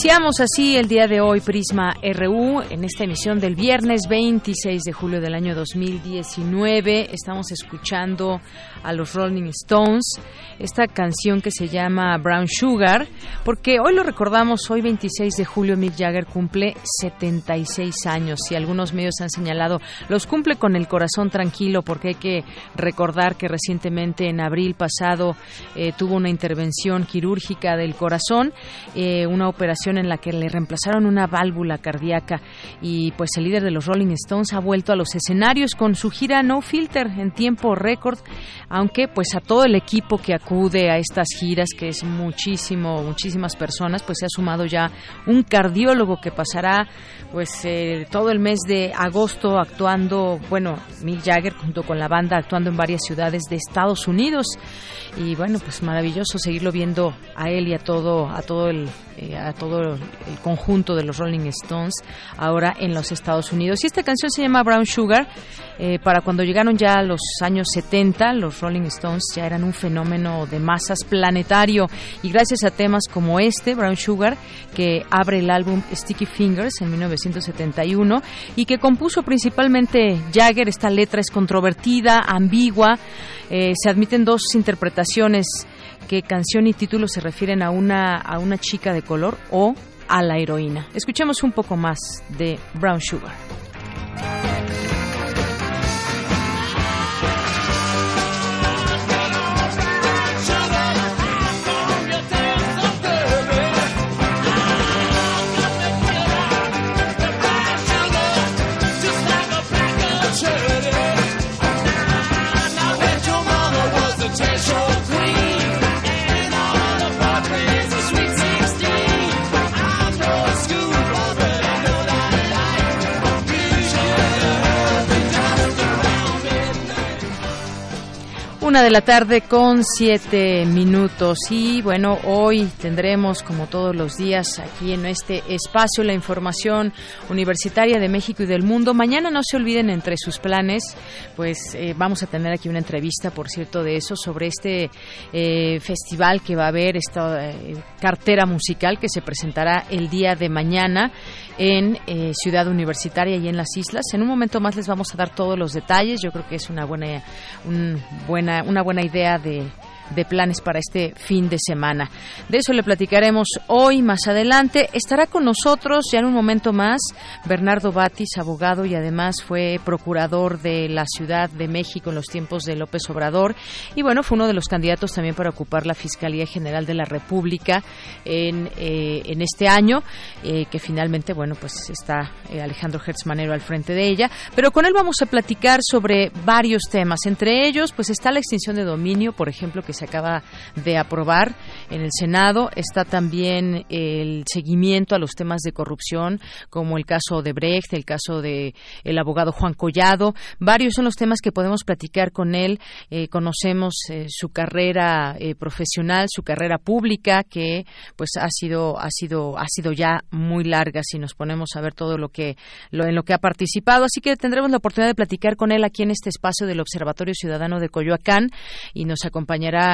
Iniciamos así el día de hoy Prisma RU en esta emisión del viernes 26 de julio del año 2019. Estamos escuchando a los Rolling Stones, esta canción que se llama Brown Sugar, porque hoy lo recordamos, hoy 26 de julio Mick Jagger cumple 76 años y algunos medios han señalado los cumple con el corazón tranquilo porque hay que recordar que recientemente en abril pasado eh, tuvo una intervención quirúrgica del corazón, eh, una operación en la que le reemplazaron una válvula cardíaca y pues el líder de los Rolling Stones ha vuelto a los escenarios con su gira No Filter en tiempo récord, aunque pues a todo el equipo que acude a estas giras, que es muchísimo, muchísimas personas, pues se ha sumado ya un cardiólogo que pasará pues eh, todo el mes de agosto actuando, bueno, Mick Jagger junto con la banda actuando en varias ciudades de Estados Unidos. Y bueno, pues maravilloso seguirlo viendo a él y a todo a todo el eh, el conjunto de los Rolling Stones ahora en los Estados Unidos. Y esta canción se llama Brown Sugar. Eh, para cuando llegaron ya a los años 70, los Rolling Stones ya eran un fenómeno de masas planetario y gracias a temas como este, Brown Sugar, que abre el álbum Sticky Fingers en 1971 y que compuso principalmente Jagger, esta letra es controvertida, ambigua, eh, se admiten dos interpretaciones que canción y título se refieren a una, a una chica de color o a la heroína. Escuchemos un poco más de Brown Sugar. Una de la tarde con siete minutos y bueno, hoy tendremos como todos los días aquí en este espacio la información universitaria de México y del mundo. Mañana no se olviden entre sus planes, pues eh, vamos a tener aquí una entrevista, por cierto, de eso, sobre este eh, festival que va a haber, esta eh, cartera musical que se presentará el día de mañana en Ciudad Universitaria y en las islas. En un momento más les vamos a dar todos los detalles. Yo creo que es una buena, un buena, una buena idea de de planes para este fin de semana. De eso le platicaremos hoy más adelante. Estará con nosotros ya en un momento más Bernardo Batis, abogado y además fue procurador de la Ciudad de México en los tiempos de López Obrador y bueno, fue uno de los candidatos también para ocupar la Fiscalía General de la República en, eh, en este año, eh, que finalmente, bueno, pues está eh, Alejandro Hertz Manero al frente de ella, pero con él vamos a platicar sobre varios temas, entre ellos pues está la extinción de dominio, por ejemplo, que se acaba de aprobar en el Senado. Está también el seguimiento a los temas de corrupción, como el caso de Brecht, el caso de el abogado Juan Collado. Varios son los temas que podemos platicar con él. Eh, conocemos eh, su carrera eh, profesional, su carrera pública, que pues ha sido ha sido ha sido ya muy larga si nos ponemos a ver todo lo que lo en lo que ha participado. Así que tendremos la oportunidad de platicar con él aquí en este espacio del Observatorio Ciudadano de Coyoacán y nos acompañará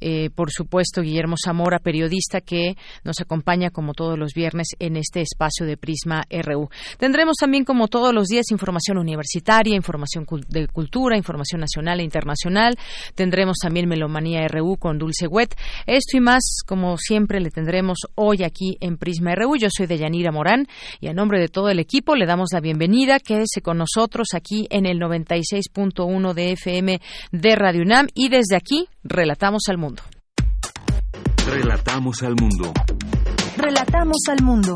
eh, por supuesto, Guillermo Zamora, periodista que nos acompaña como todos los viernes en este espacio de Prisma RU. Tendremos también, como todos los días, información universitaria, información de cultura, información nacional e internacional. Tendremos también Melomanía RU con Dulce Wet. Esto y más, como siempre, le tendremos hoy aquí en Prisma RU. Yo soy Deyanira Morán y a nombre de todo el equipo le damos la bienvenida. Quédese con nosotros aquí en el 96.1 de FM de Radio UNAM y desde aquí relatamos al mundo. Relatamos al mundo. Relatamos al mundo.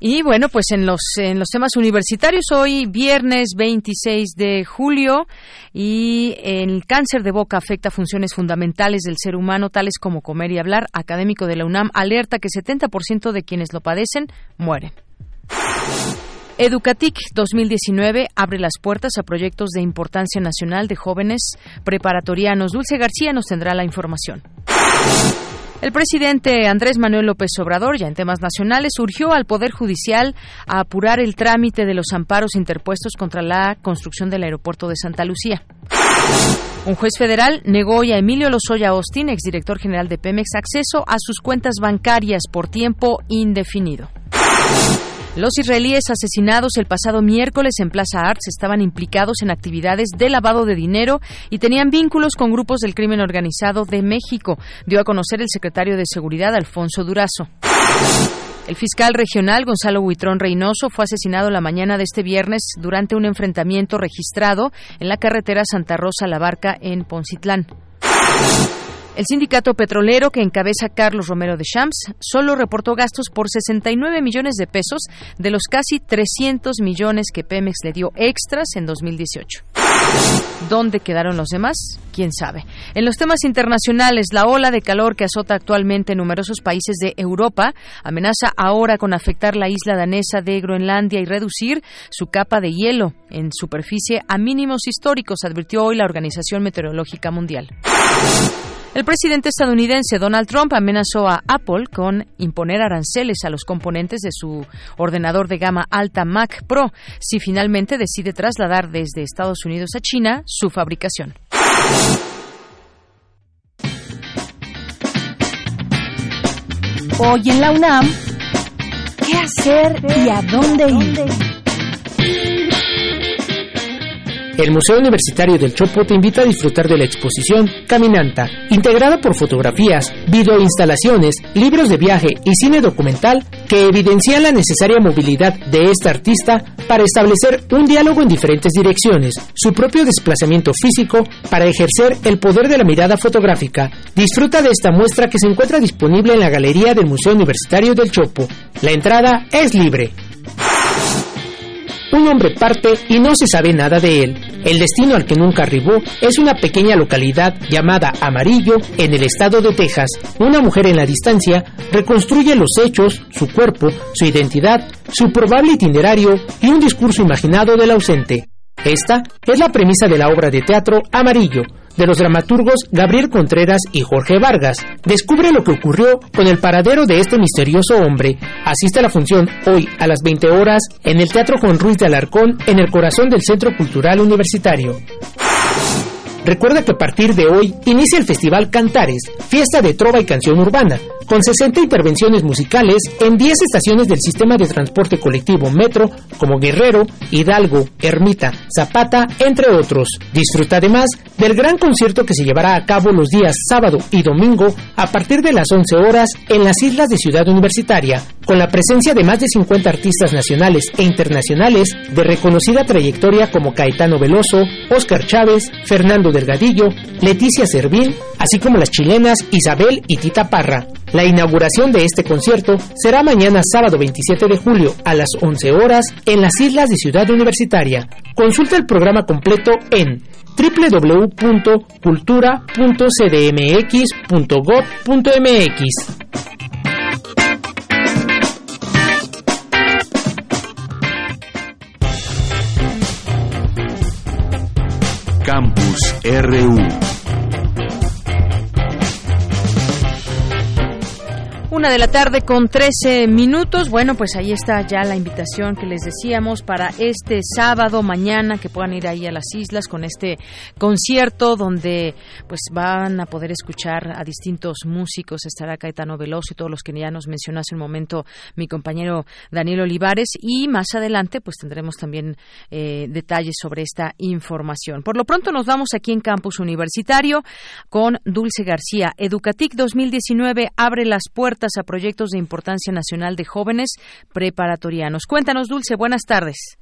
Y bueno, pues en los, en los temas universitarios, hoy viernes 26 de julio, y el cáncer de boca afecta funciones fundamentales del ser humano, tales como comer y hablar. Académico de la UNAM alerta que 70% de quienes lo padecen mueren. Educatic 2019 abre las puertas a proyectos de importancia nacional de jóvenes preparatorianos. Dulce García nos tendrá la información. El presidente Andrés Manuel López Obrador, ya en temas nacionales, urgió al Poder Judicial a apurar el trámite de los amparos interpuestos contra la construcción del aeropuerto de Santa Lucía. Un juez federal negó a Emilio Lozoya Austin, exdirector general de Pemex, acceso a sus cuentas bancarias por tiempo indefinido. Los israelíes asesinados el pasado miércoles en Plaza Arts estaban implicados en actividades de lavado de dinero y tenían vínculos con grupos del crimen organizado de México, dio a conocer el secretario de Seguridad Alfonso Durazo. El fiscal regional Gonzalo Huitrón Reynoso fue asesinado la mañana de este viernes durante un enfrentamiento registrado en la carretera Santa Rosa La Barca en Poncitlán. El sindicato petrolero que encabeza Carlos Romero de Champs solo reportó gastos por 69 millones de pesos de los casi 300 millones que Pemex le dio extras en 2018. ¿Dónde quedaron los demás? ¿Quién sabe? En los temas internacionales, la ola de calor que azota actualmente en numerosos países de Europa amenaza ahora con afectar la isla danesa de Groenlandia y reducir su capa de hielo en superficie a mínimos históricos, advirtió hoy la Organización Meteorológica Mundial. El presidente estadounidense Donald Trump amenazó a Apple con imponer aranceles a los componentes de su ordenador de gama alta Mac Pro si finalmente decide trasladar desde Estados Unidos a China su fabricación. Hoy en la UNAM, ¿qué hacer y a dónde ir? El Museo Universitario del Chopo te invita a disfrutar de la exposición Caminanta, integrada por fotografías, videoinstalaciones, libros de viaje y cine documental que evidencian la necesaria movilidad de esta artista para establecer un diálogo en diferentes direcciones, su propio desplazamiento físico para ejercer el poder de la mirada fotográfica. Disfruta de esta muestra que se encuentra disponible en la Galería del Museo Universitario del Chopo. La entrada es libre. Un hombre parte y no se sabe nada de él. El destino al que nunca arribó es una pequeña localidad llamada Amarillo en el estado de Texas. Una mujer en la distancia reconstruye los hechos, su cuerpo, su identidad, su probable itinerario y un discurso imaginado del ausente. Esta es la premisa de la obra de teatro Amarillo, de los dramaturgos Gabriel Contreras y Jorge Vargas. Descubre lo que ocurrió con el paradero de este misterioso hombre. Asiste a la función hoy a las 20 horas en el Teatro Juan Ruiz de Alarcón en el corazón del Centro Cultural Universitario. Recuerda que a partir de hoy inicia el Festival Cantares, fiesta de trova y canción urbana, con 60 intervenciones musicales en 10 estaciones del sistema de transporte colectivo Metro, como Guerrero, Hidalgo, Ermita, Zapata, entre otros. Disfruta además del gran concierto que se llevará a cabo los días sábado y domingo a partir de las 11 horas en las islas de Ciudad Universitaria, con la presencia de más de 50 artistas nacionales e internacionales de reconocida trayectoria como Caetano Veloso, Oscar Chávez, Fernando Delgadillo, Leticia Servín, así como las chilenas Isabel y Tita Parra. La inauguración de este concierto será mañana sábado 27 de julio a las 11 horas en las islas de Ciudad Universitaria. Consulta el programa completo en www.cultura.cdmx.gov.mx. Campus RU Una de la tarde con 13 minutos. Bueno, pues ahí está ya la invitación que les decíamos para este sábado, mañana, que puedan ir ahí a las islas con este concierto donde pues van a poder escuchar a distintos músicos. Estará Caetano Veloso y todos los que ya nos mencionó hace un momento mi compañero Daniel Olivares. Y más adelante pues tendremos también eh, detalles sobre esta información. Por lo pronto nos vamos aquí en Campus Universitario con Dulce García. Educatic 2019 abre las puertas a proyectos de importancia nacional de jóvenes preparatorianos. Cuéntanos, Dulce, buenas tardes.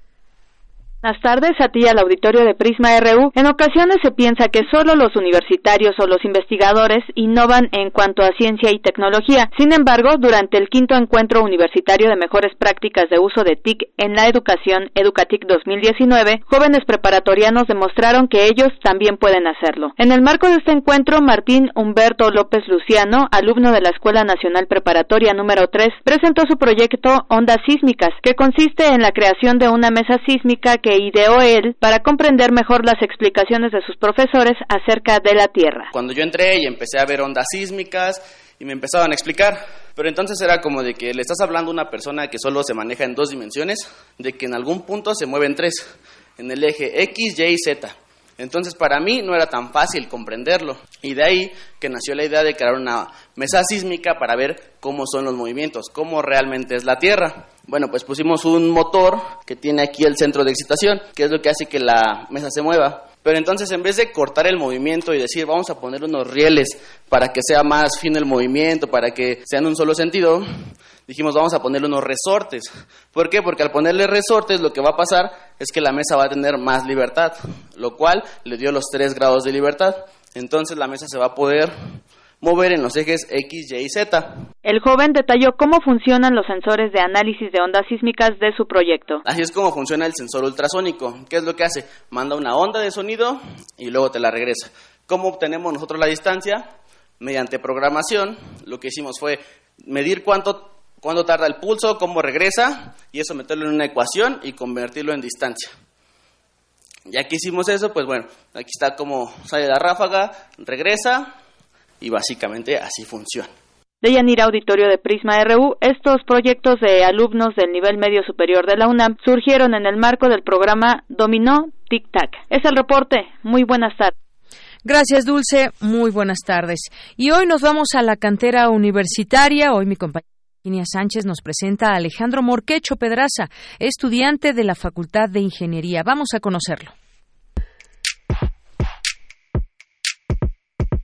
Buenas tardes a ti al auditorio de Prisma RU. En ocasiones se piensa que solo los universitarios o los investigadores innovan en cuanto a ciencia y tecnología. Sin embargo, durante el quinto encuentro universitario de mejores prácticas de uso de TIC en la educación Educatic 2019, jóvenes preparatorianos demostraron que ellos también pueden hacerlo. En el marco de este encuentro, Martín Humberto López Luciano, alumno de la Escuela Nacional Preparatoria número 3, presentó su proyecto Ondas Sísmicas, que consiste en la creación de una mesa sísmica que ideó él para comprender mejor las explicaciones de sus profesores acerca de la Tierra. Cuando yo entré y empecé a ver ondas sísmicas y me empezaban a explicar, pero entonces era como de que le estás hablando a una persona que solo se maneja en dos dimensiones, de que en algún punto se mueve en tres, en el eje X, Y y Z. Entonces para mí no era tan fácil comprenderlo y de ahí que nació la idea de crear una mesa sísmica para ver cómo son los movimientos, cómo realmente es la Tierra. Bueno, pues pusimos un motor que tiene aquí el centro de excitación, que es lo que hace que la mesa se mueva. Pero entonces en vez de cortar el movimiento y decir vamos a poner unos rieles para que sea más fino el movimiento, para que sea en un solo sentido, dijimos vamos a ponerle unos resortes. ¿Por qué? Porque al ponerle resortes lo que va a pasar es que la mesa va a tener más libertad, lo cual le dio los tres grados de libertad. Entonces la mesa se va a poder mover en los ejes X, Y y Z. El joven detalló cómo funcionan los sensores de análisis de ondas sísmicas de su proyecto. Así es como funciona el sensor ultrasónico. ¿Qué es lo que hace? Manda una onda de sonido y luego te la regresa. ¿Cómo obtenemos nosotros la distancia? Mediante programación, lo que hicimos fue medir cuánto, cuánto tarda el pulso, cómo regresa, y eso meterlo en una ecuación y convertirlo en distancia. Ya que hicimos eso, pues bueno, aquí está cómo sale la ráfaga, regresa, y básicamente así funciona. De Yanira Auditorio de Prisma RU, estos proyectos de alumnos del nivel medio superior de la UNAM surgieron en el marco del programa Dominó Tic Tac. Es el reporte. Muy buenas tardes. Gracias, Dulce. Muy buenas tardes. Y hoy nos vamos a la cantera universitaria. Hoy mi compañera Virginia Sánchez nos presenta a Alejandro Morquecho Pedraza, estudiante de la Facultad de Ingeniería. Vamos a conocerlo.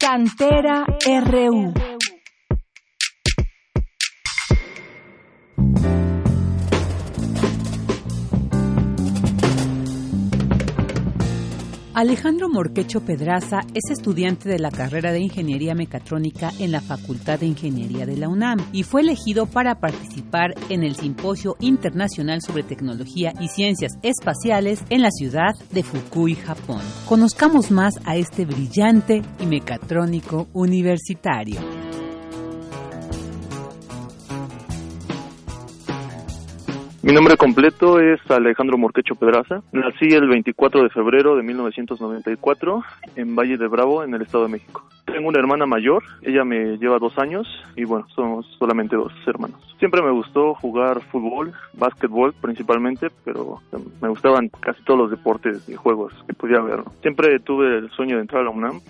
Cantera RU. Alejandro Morquecho Pedraza es estudiante de la carrera de Ingeniería Mecatrónica en la Facultad de Ingeniería de la UNAM y fue elegido para participar en el Simposio Internacional sobre Tecnología y Ciencias Espaciales en la ciudad de Fukui, Japón. Conozcamos más a este brillante y mecatrónico universitario. Mi nombre completo es Alejandro Morquecho Pedraza. Nací el 24 de febrero de 1994 en Valle de Bravo, en el Estado de México. Tengo una hermana mayor, ella me lleva dos años y bueno, somos solamente dos hermanos. Siempre me gustó jugar fútbol, básquetbol principalmente, pero me gustaban casi todos los deportes y juegos que podía haber. Siempre tuve el sueño de entrar a la UNAM,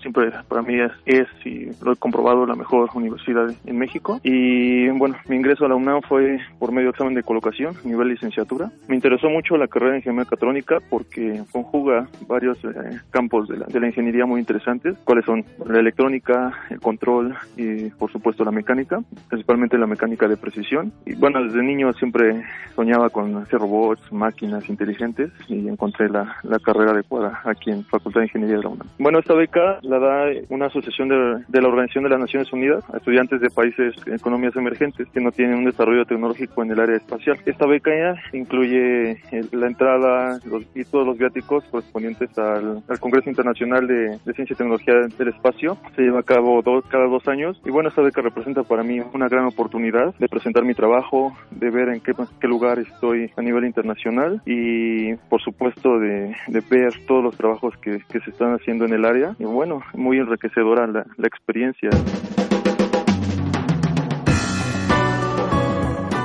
siempre para mí es, es y lo he comprobado la mejor universidad en México. Y bueno, mi ingreso a la UNAM fue por medio de examen de colocación, nivel licenciatura. Me interesó mucho la carrera de ingeniería mecatrónica porque conjuga varios eh, campos de la, de la ingeniería muy interesantes, cuáles son la electrónica, el control y por supuesto la mecánica, principalmente la mecánica de precisión. Y bueno, desde niño siempre soñaba con hacer robots, máquinas inteligentes y encontré la, la carrera adecuada aquí en Facultad de Ingeniería de la UNAM. Bueno, esta beca la da una asociación de, la Organización de las Naciones Unidas a estudiantes de países economías emergentes que no tienen un desarrollo tecnológico en el área espacial. Esta beca incluye la entrada los, y todos los viáticos correspondientes al, al Congreso Internacional de Ciencia y Tecnología del Espacio se lleva a cabo dos, cada dos años y bueno, esta beca representa para mí una gran oportunidad de presentar mi trabajo, de ver en qué, qué lugar estoy a nivel internacional y por supuesto de, de ver todos los trabajos que, se están haciendo en el área y bueno, muy enriquecedora la experiencia.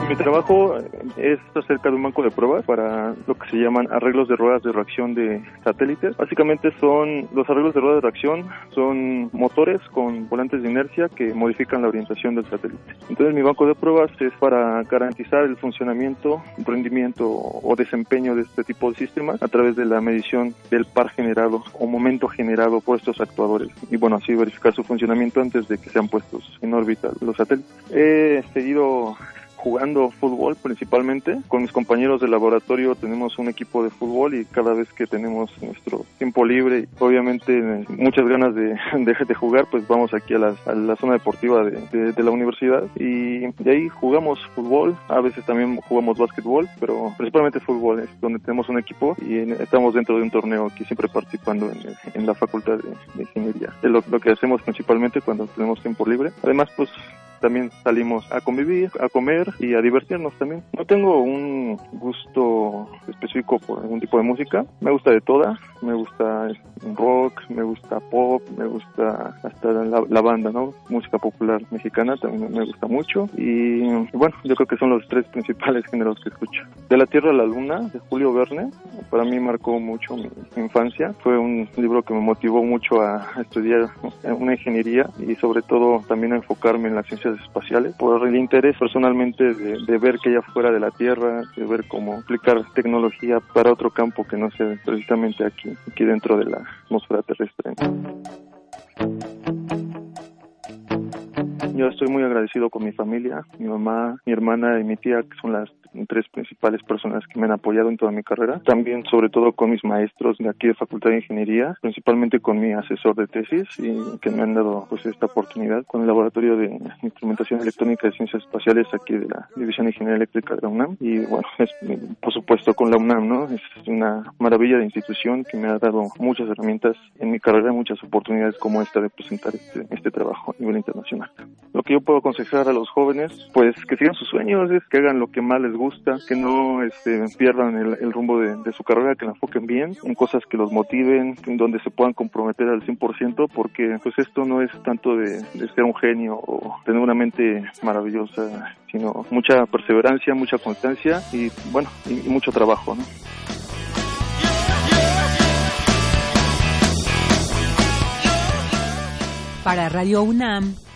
Mi trabajo es acerca de un banco de pruebas para lo que se llaman arreglos de ruedas de reacción de satélites. Básicamente son los arreglos de ruedas de reacción, son motores con volantes de inercia que modifican la orientación del satélite. Entonces mi banco de pruebas es para garantizar el funcionamiento, rendimiento o desempeño de este tipo de sistemas a través de la medición del par generado o momento generado por estos actuadores y bueno así verificar su funcionamiento antes de que sean puestos en órbita los satélites. He seguido jugando fútbol principalmente. Con mis compañeros de laboratorio tenemos un equipo de fútbol y cada vez que tenemos nuestro tiempo libre obviamente muchas ganas de, de, jugar, pues vamos aquí a la, zona deportiva de, de, la universidad y de ahí jugamos fútbol, a veces también jugamos básquetbol, pero principalmente fútbol es donde tenemos un equipo y estamos dentro de un torneo aquí siempre participando en, en la facultad de, ingeniería. Es lo, lo que hacemos principalmente cuando tenemos tiempo libre. Además, pues también salimos a convivir, a comer y a divertirnos también. No tengo un gusto específico por algún tipo de música, me gusta de toda, me gusta rock, me gusta pop, me gusta hasta la, banda, ¿no? Música popular mexicana también me gusta mucho y bueno, yo creo que son los tres principales géneros que escucho. De la Tierra a la Luna, de Julio Verne, para mí marcó mucho mi infancia, fue un libro que me motivó mucho a estudiar una ingeniería y sobre todo también a enfocarme en la ciencia espaciales, por el interés personalmente de, ver que ella fuera de la Tierra, de ver cómo aplicar tecnología para otro campo que no sea precisamente aquí, aquí dentro de la atmósfera terrestre. Yo estoy muy agradecido con mi familia, mi mamá, mi hermana y mi tía, que son las tres principales personas que me han apoyado en toda mi carrera. También, sobre todo, con mis maestros de aquí de Facultad de Ingeniería, principalmente con mi asesor de tesis y que me han dado pues esta oportunidad con el Laboratorio de Instrumentación Electrónica de Ciencias Espaciales aquí de la División de Ingeniería Eléctrica de la UNAM. Y bueno, es, por supuesto con la UNAM, ¿no? Es una maravilla de institución que me ha dado muchas herramientas en mi carrera, muchas oportunidades como esta de presentar este, este trabajo a nivel internacional. Lo que yo puedo aconsejar a los jóvenes, pues que sigan sus sueños, es que hagan lo que más les gusta, que no este, pierdan el, rumbo de, su carrera, que la enfoquen bien en cosas que los motiven, en donde se puedan comprometer al 100%, porque pues esto no es tanto de, ser un genio o tener una mente maravillosa, sino mucha perseverancia, mucha constancia y bueno, y, y mucho trabajo, ¿no? Para Radio UNAM,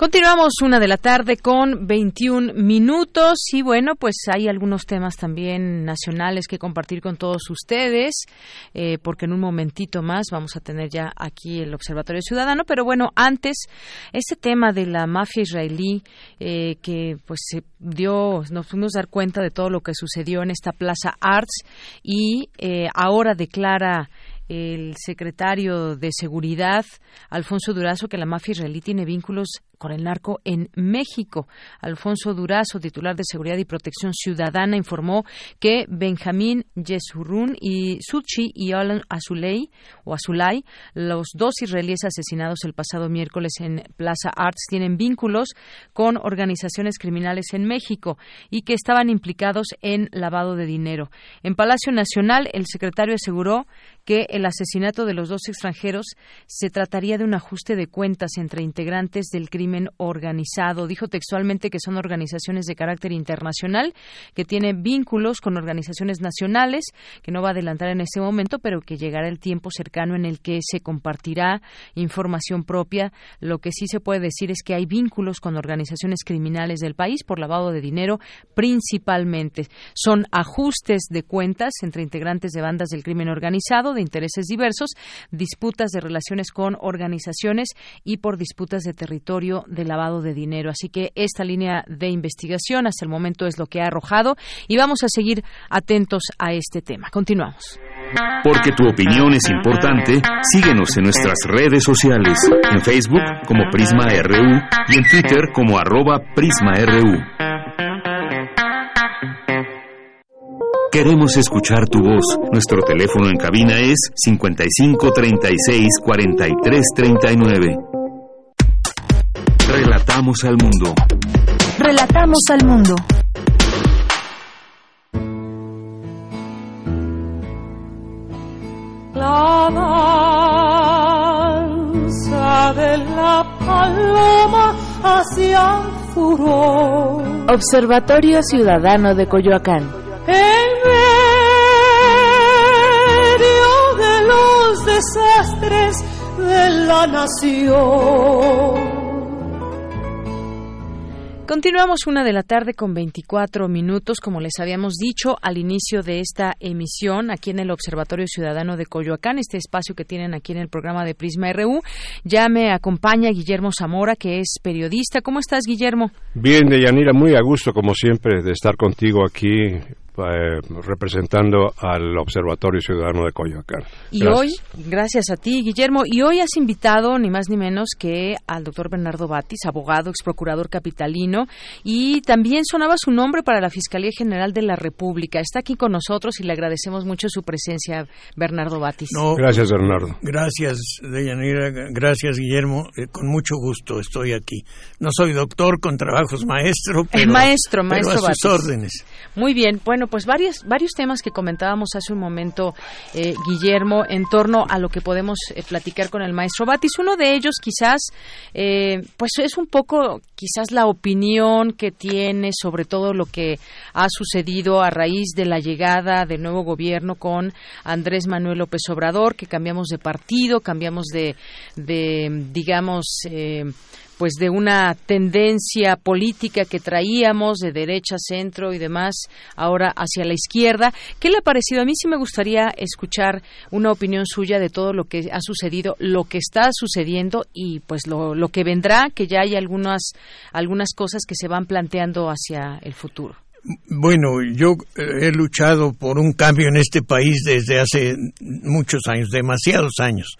Continuamos una de la tarde con 21 minutos y bueno, pues hay algunos temas también nacionales que compartir con todos ustedes, eh, porque en un momentito más vamos a tener ya aquí el Observatorio Ciudadano, pero bueno, antes, ese tema de la mafia israelí eh, que pues se dio, nos fuimos a dar cuenta de todo lo que sucedió en esta Plaza Arts y eh, ahora declara el secretario de Seguridad, Alfonso Durazo, que la mafia israelí tiene vínculos con el narco en México. Alfonso Durazo, titular de Seguridad y Protección Ciudadana, informó que Benjamín Yesurún y Suchi y Alan o Azulay, los dos israelíes asesinados el pasado miércoles en Plaza Arts, tienen vínculos con organizaciones criminales en México y que estaban implicados en lavado de dinero. En Palacio Nacional, el secretario aseguró que el asesinato de los dos extranjeros se trataría de un ajuste de cuentas entre integrantes del crimen organizado. Dijo textualmente que son organizaciones de carácter internacional, que tienen vínculos con organizaciones nacionales, que no va a adelantar en este momento, pero que llegará el tiempo cercano en el que se compartirá información propia. Lo que sí se puede decir es que hay vínculos con organizaciones criminales del país por lavado de dinero, principalmente. Son ajustes de cuentas entre integrantes de bandas del crimen organizado, de intereses diversos, disputas de relaciones con organizaciones y por disputas de territorio de lavado de dinero. Así que esta línea de investigación hasta el momento es lo que ha arrojado y vamos a seguir atentos a este tema. Continuamos. Porque tu opinión es importante, síguenos en nuestras redes sociales, en Facebook como Prisma RU y en Twitter como arroba PrismaRU. Queremos escuchar tu voz. Nuestro teléfono en cabina es 55 36 43 39. Relatamos al mundo. Relatamos al mundo. La danza de la paloma hacia el furor. Observatorio Ciudadano de Coyoacán. En medio de los desastres de la nación. Continuamos una de la tarde con 24 minutos, como les habíamos dicho al inicio de esta emisión aquí en el Observatorio Ciudadano de Coyoacán, este espacio que tienen aquí en el programa de Prisma RU. Ya me acompaña Guillermo Zamora, que es periodista. ¿Cómo estás, Guillermo? Bien, Deyanira, muy a gusto, como siempre, de estar contigo aquí eh, representando al Observatorio Ciudadano de Coyoacán. Y hoy, gracias a ti, Guillermo, y hoy has invitado ni más ni menos que al doctor Bernardo Batis, abogado, ex procurador capitalino, y también sonaba su nombre para la Fiscalía General de la República. Está aquí con nosotros y le agradecemos mucho su presencia, Bernardo Batis. gracias, Bernardo. Gracias, Deyanira, gracias, Guillermo. Eh, con mucho gusto estoy aquí. No soy doctor con trabajos maestro, pero, maestro, maestro a sus órdenes. Muy bien, bueno, pues varios, varios temas que comentábamos hace un momento, eh, Guillermo, en torno a lo que podemos eh, platicar con el maestro Batis. Uno de ellos quizás, eh, pues es un poco quizás la opinión que tiene sobre todo lo que ha sucedido a raíz de la llegada del nuevo gobierno con Andrés Manuel López Obrador, que cambiamos de partido, cambiamos de, de digamos, pues de una tendencia política que traíamos de derecha, centro y demás, ahora hacia la izquierda. ¿Qué le ha parecido? A mí sí me gustaría escuchar una opinión suya de todo lo que ha sucedido, lo que está sucediendo y pues lo, lo que vendrá, que ya hay algunas, algunas cosas que se van planteando hacia el futuro. Bueno, yo eh, he luchado por un cambio en este país desde hace muchos años, demasiados años.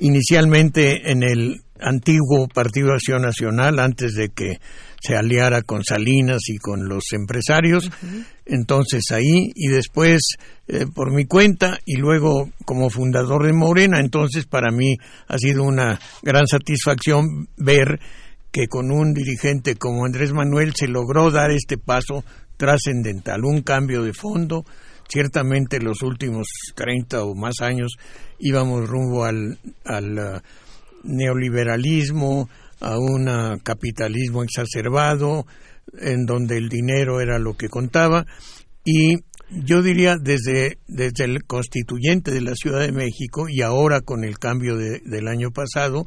Inicialmente en el antiguo Partido Acción Nacional antes de que se aliara con Salinas y con los empresarios. Entonces ahí y después eh, por mi cuenta y luego como fundador de Morena. Entonces para mí ha sido una gran satisfacción ver que con un dirigente como Andrés Manuel se logró dar este paso trascendental, un cambio de fondo. Ciertamente los últimos 30 o más años íbamos rumbo al, al neoliberalismo, a un capitalismo exacerbado, en donde el dinero era lo que contaba, y yo diría desde, desde el constituyente de la Ciudad de México y ahora con el cambio del año pasado,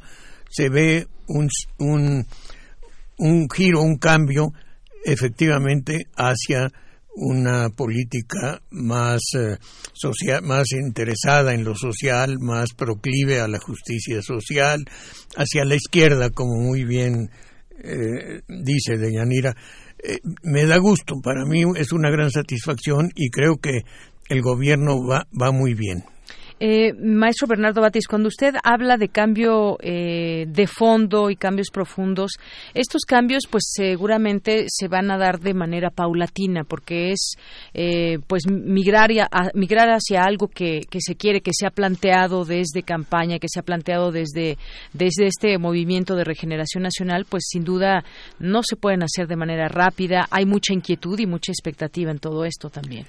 se ve un, un, un giro, un cambio efectivamente hacia una política más eh, social, más interesada en lo social, más proclive a la justicia social, hacia la izquierda, como muy bien eh, dice Deyanira. Eh, me da gusto, para mí es una gran satisfacción y creo que el gobierno va, va muy bien. Eh, maestro Bernardo Batis, cuando usted habla de cambio eh, de fondo y cambios profundos, estos cambios pues seguramente se van a dar de manera paulatina porque es eh, pues migrar, migrar hacia algo que, que, se quiere, que se ha planteado desde campaña, que se ha planteado desde, desde este movimiento de regeneración nacional, pues sin duda no se pueden hacer de manera rápida, hay mucha inquietud y mucha expectativa en todo esto también.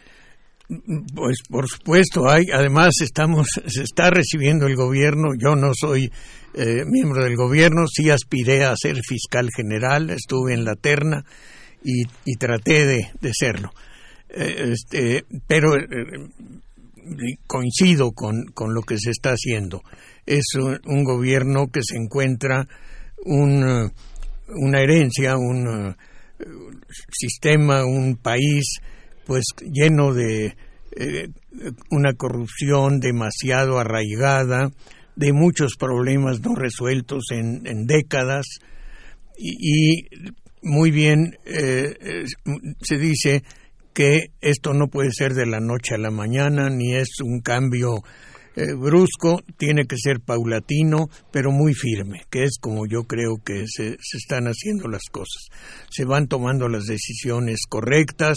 Pues por supuesto, hay, además estamos, se está recibiendo el gobierno, yo no soy eh, miembro del gobierno, sí aspiré a ser fiscal general, estuve en la terna y, traté de, de serlo. Eh, este, pero eh, coincido con, con, lo que se está haciendo. Es un, gobierno que se encuentra un, una herencia, un sistema, un país pues lleno de eh, una corrupción demasiado arraigada, de muchos problemas no resueltos en, décadas y, muy bien eh, se dice que esto no puede ser de la noche a la mañana ni es un cambio eh, brusco, tiene que ser paulatino, pero muy firme, que es como yo creo que se, están haciendo las cosas. Se van tomando las decisiones correctas,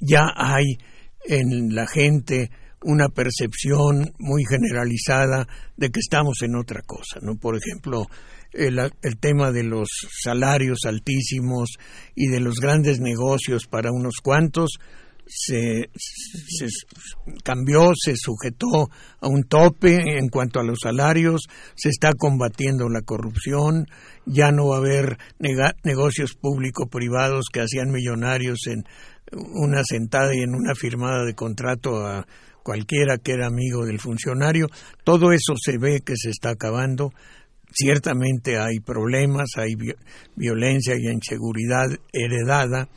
ya hay en la gente una percepción muy generalizada de que estamos en otra cosa, ¿no? Por ejemplo, el, el, tema de los salarios altísimos y de los grandes negocios para unos cuantos se, cambió, se sujetó a un tope en cuanto a los salarios, se está combatiendo la corrupción, ya no va a haber negocios público-privados que hacían millonarios en una sentada y en una firmada de contrato a cualquiera que era amigo del funcionario. Todo eso se ve que se está acabando. Ciertamente hay problemas, hay violencia y inseguridad heredada,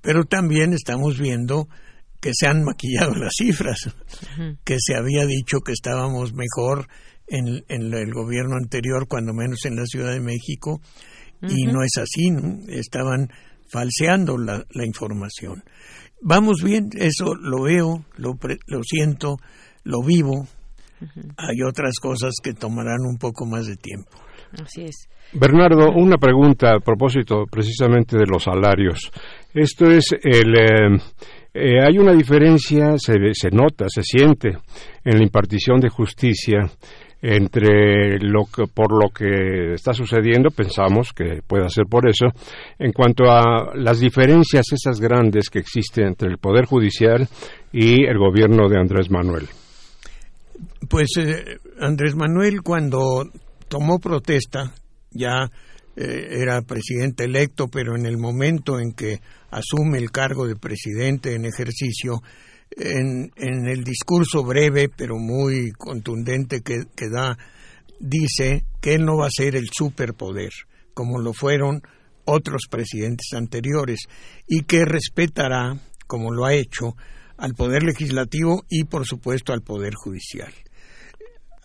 pero también estamos viendo que se han maquillado las cifras, que se había dicho que estábamos mejor en, el gobierno anterior, cuando menos en la Ciudad de México, y no es así, estaban falseando la, información. Vamos bien, eso lo veo, lo, lo siento, lo vivo. Hay otras cosas que tomarán un poco más de tiempo. Así es. Bernardo, una pregunta a propósito precisamente de los salarios. Esto es el. Eh, eh, hay una diferencia, se, se nota, se siente en la impartición de justicia entre lo que, por lo que está sucediendo, pensamos que puede ser por eso, en cuanto a las diferencias esas grandes que existen entre el Poder Judicial y el gobierno de Andrés Manuel. Pues eh, Andrés Manuel cuando tomó protesta, ya eh, era presidente electo, pero en el momento en que asume el cargo de presidente en ejercicio, en, el discurso breve pero muy contundente que, da, dice que él no va a ser el superpoder, como lo fueron otros presidentes anteriores, y que respetará, como lo ha hecho, al Poder Legislativo y, por supuesto, al Poder Judicial.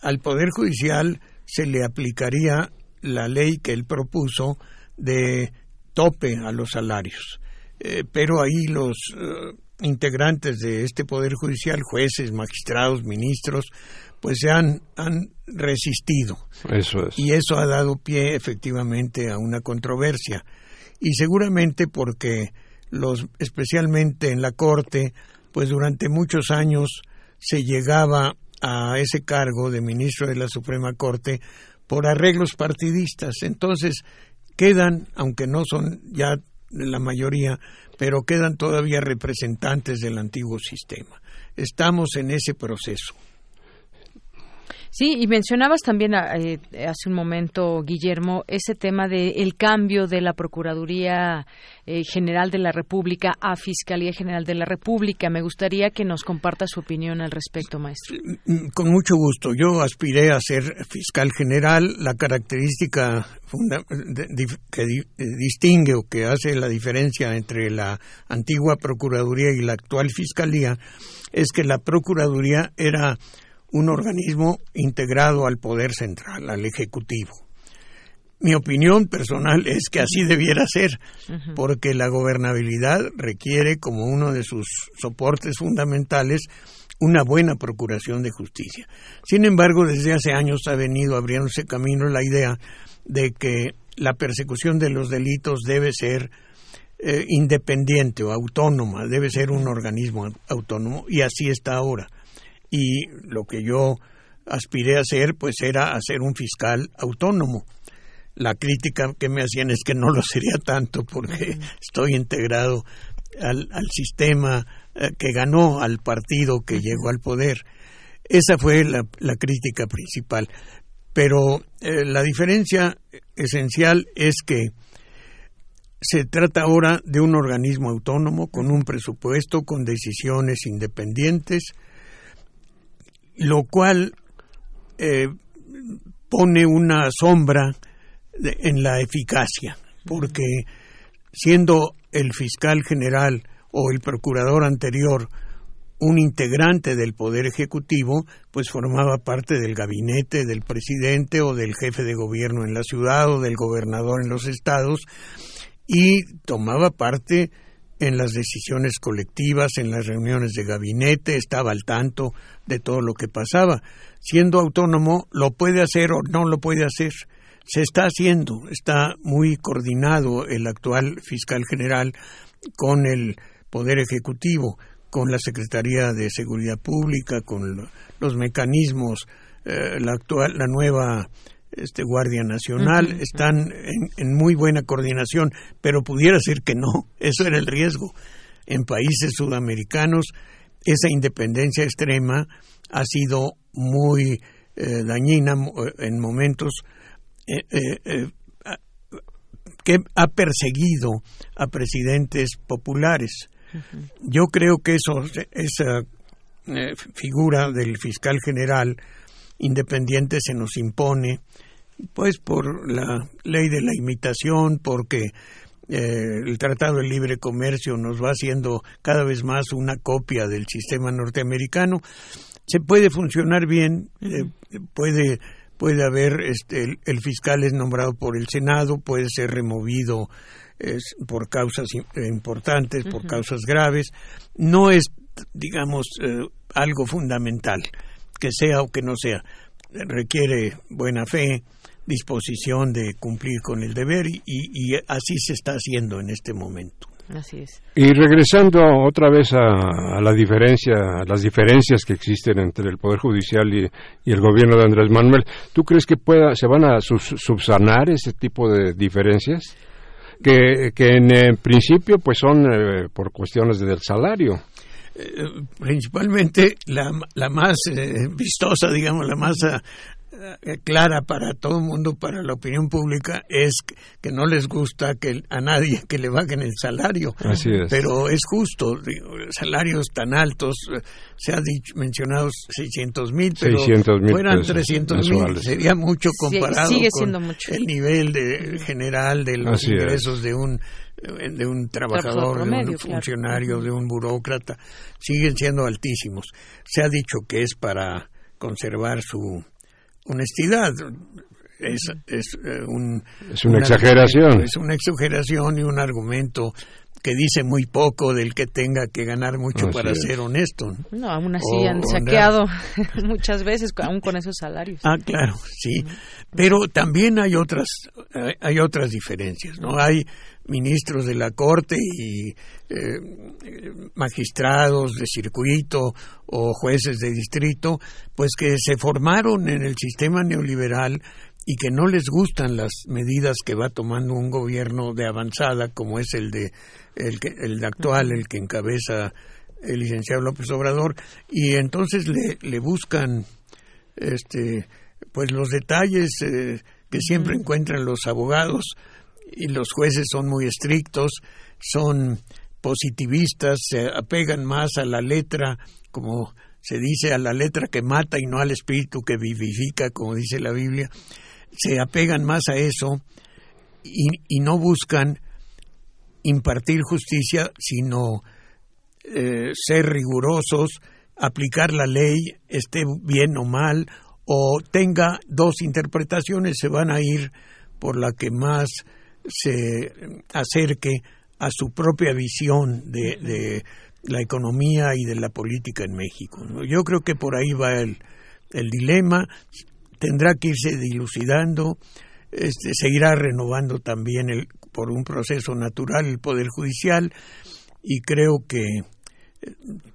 Al Poder Judicial se le aplicaría la ley que él propuso de tope a los salarios. Eh, pero ahí los eh, integrantes de este Poder Judicial, jueces, magistrados, ministros, pues se han, han resistido. Eso es. Y eso ha dado pie efectivamente a una controversia. Y seguramente porque los, especialmente en la Corte, pues durante muchos años se llegaba a ese cargo de ministro de la Suprema Corte por arreglos partidistas. Entonces quedan, aunque no son ya la mayoría, pero quedan todavía representantes del antiguo sistema. Estamos en ese proceso. Sí, y mencionabas también ah, eh, hace un momento, Guillermo, ese tema del cambio de la Procuraduría eh, General de la República a Fiscalía General de la República. Me gustaría que nos comparta su opinión al respecto, maestro. Con mucho gusto. Yo aspiré a ser fiscal general. La característica que distingue o que hace la diferencia entre la antigua Procuraduría y la actual Fiscalía es que la Procuraduría era un organismo integrado al poder central, al Ejecutivo. Mi opinión personal es que así debiera ser, porque la gobernabilidad requiere como uno de sus soportes fundamentales una buena procuración de justicia. Sin embargo, desde hace años ha venido abriéndose camino la idea de que la persecución de los delitos debe ser eh, independiente o autónoma, debe ser un organismo autónomo y así está ahora y lo que yo aspiré a hacer pues era hacer un fiscal autónomo. La crítica que me hacían es que no lo sería tanto porque estoy integrado al, sistema eh, que ganó, al partido que llegó al poder. Esa fue la, crítica principal. Pero eh, la diferencia esencial es que se trata ahora de un organismo autónomo con un presupuesto, con decisiones independientes, lo cual eh, pone una sombra en la eficacia, porque siendo el fiscal general o el procurador anterior un integrante del Poder Ejecutivo, pues formaba parte del gabinete del presidente o del jefe de gobierno en la ciudad o del gobernador en los estados y tomaba parte en las decisiones colectivas, en las reuniones de gabinete, estaba al tanto de todo lo que pasaba. Siendo autónomo, lo puede hacer o no lo puede hacer. Se está haciendo, está muy coordinado el actual fiscal general con el Poder Ejecutivo, con la Secretaría de Seguridad Pública, con los mecanismos, eh, la actual, la nueva este, Guardia Nacional, están en, muy buena coordinación, pero pudiera ser que no, eso era el riesgo. En países sudamericanos, esa independencia extrema ha sido muy eh, dañina eh, en momentos que ha perseguido a presidentes populares. Yo creo que eso, esa figura del fiscal general independiente se nos impone, pues por la ley de la imitación, porque eh, el Tratado de Libre Comercio nos va haciendo cada vez más una copia del sistema norteamericano. Se puede funcionar bien, eh, puede puede haber este, el, fiscal es nombrado por el Senado, puede ser removido por causas importantes, por causas graves. No es, digamos, eh, algo fundamental que sea o que no sea. Requiere buena fe, disposición de cumplir con el deber y, así se está haciendo en este momento. Así es. Y regresando otra vez a, la diferencia, a las diferencias que existen entre el Poder Judicial y, el gobierno de Andrés Manuel, ¿tú crees que pueda, se van a subsanar ese tipo de diferencias? Que, en eh, principio pues son eh, por cuestiones del salario. Eh, principalmente la, la más eh, vistosa, digamos, la más clara para todo el mundo, para la opinión pública, es que no les gusta que a nadie que le bajen el salario. Pero es justo, salarios tan altos, se ha dicho, mencionado 600 mil, pero fueran 300 mil, sería mucho comparado con el nivel de, general de los ingresos de un de un trabajador, de un funcionario, de un burócrata, siguen siendo altísimos. Se ha dicho que es para conservar su honestidad. Es, es, eh, un, es una, exageración. Es una exageración y un argumento que dice muy poco del que tenga que ganar mucho para ser honesto. No, aún así han saqueado muchas veces, aún con esos salarios. Ah, claro, sí. Pero también hay otras, hay otras diferencias, ¿no? Hay ministros de la Corte y eh, magistrados de circuito o jueces de distrito, pues que se formaron en el sistema neoliberal y que no les gustan las medidas que va tomando un gobierno de avanzada como es el de el, que, el actual, el que encabeza el licenciado López Obrador y entonces le, le buscan este pues los detalles eh, que siempre encuentran los abogados y los jueces son muy estrictos, son positivistas, se apegan más a la letra, como se dice, a la letra que mata y no al espíritu que vivifica, como dice la Biblia, se apegan más a eso y, no buscan impartir justicia, sino eh, ser rigurosos, aplicar la ley, esté bien o mal, o tenga dos interpretaciones, se van a ir por la que más se acerque a su propia visión de, la economía y de la política en México. Yo creo que por ahí va el, el dilema, tendrá que irse dilucidando, este, seguirá renovando también el, por un proceso natural el Poder Judicial y creo que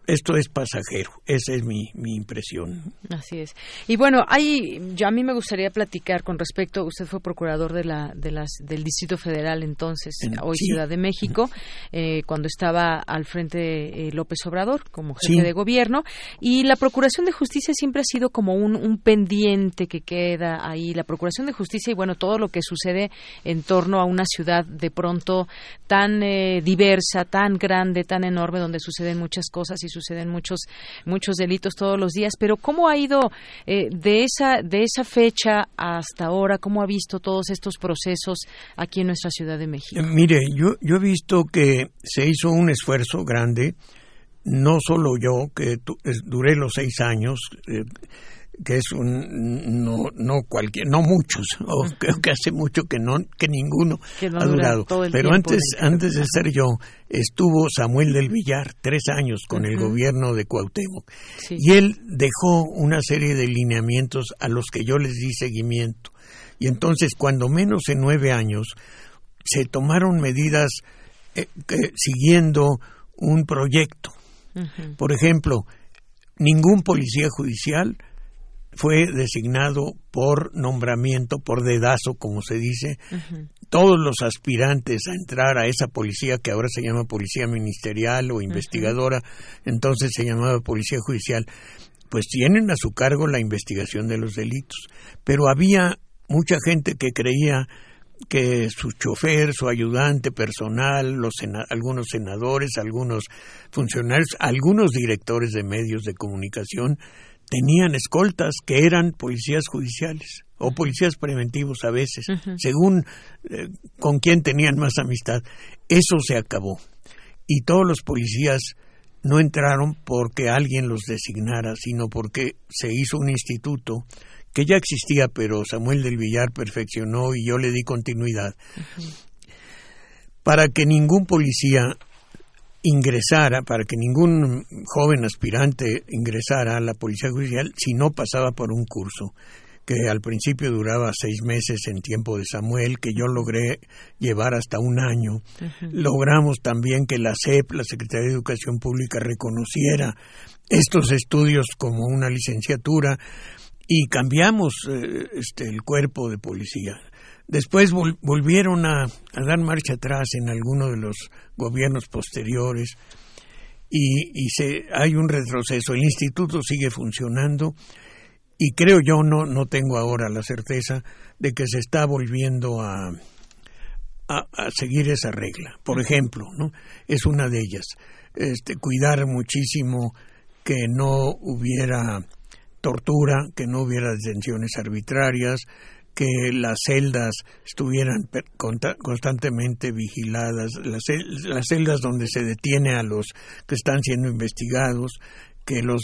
esto es pasajero, esa es mi, mi impresión. Así es. Y bueno, hay, yo a mí me gustaría platicar con respecto, usted fue procurador de la, de las, del Distrito Federal entonces, hoy Ciudad de México, eh, cuando estaba al frente eh, López Obrador como jefe de gobierno, y la Procuración de Justicia siempre ha sido como un, un pendiente que queda ahí, la Procuración de Justicia y bueno, todo lo que sucede en torno a una ciudad de pronto tan eh, diversa, tan grande, tan enorme, donde suceden muchas cosas y suceden muchos muchos delitos todos los días, pero ¿cómo ha ido eh, de esa de esa fecha hasta ahora? ¿Cómo ha visto todos estos procesos aquí en nuestra Ciudad de México? Eh, mire, yo yo he visto que se hizo un esfuerzo grande, no solo yo que duré los seis años. Eh, que es un no no cualquier no muchos creo que hace mucho que no que ninguno ha durado. pero antes antes de ser yo estuvo Samuel del Villar tres años con el gobierno de Cuauhtémoc. Y él dejó una serie de lineamientos a los que yo les di seguimiento. Y entonces cuando menos en nueve años se tomaron medidas eh, siguiendo un proyecto. Por ejemplo, ningún policía judicial fue designado por nombramiento, por dedazo, como se dice. Todos los aspirantes a entrar a esa policía, que ahora se llama policía ministerial o investigadora, entonces se llamaba policía judicial, pues tienen a su cargo la investigación de los delitos. Pero había mucha gente que creía que su chofer, su ayudante personal, los algunos senadores, algunos funcionarios, algunos directores de medios de comunicación tenían escoltas que eran policías judiciales o policías preventivos a veces, según eh, con quién tenían más amistad. Eso se acabó. Y todos los policías no entraron porque alguien los designara, sino porque se hizo un instituto que ya existía, pero Samuel del Villar perfeccionó y yo le di continuidad, para que ningún policía ingresara, para que ningún joven aspirante ingresara a la Policía Judicial si no pasaba por un curso que al principio duraba seis meses en tiempo de Samuel, que yo logré llevar hasta un año. Logramos también que la CEP, la Secretaría de Educación Pública, reconociera estos estudios como una licenciatura y cambiamos eh, este, el cuerpo de policía. Después volvieron a, dar marcha atrás en alguno de los gobiernos posteriores y, y se, hay un retroceso. El instituto sigue funcionando y creo yo, no, no tengo ahora la certeza de que se está volviendo a, a, seguir esa regla. Por ejemplo, ¿no? es una de ellas. Este, cuidar muchísimo que no hubiera tortura, que no hubiera detenciones arbitrarias, que las celdas estuvieran constantemente vigiladas, las, celdas donde se detiene a los que están siendo investigados, que los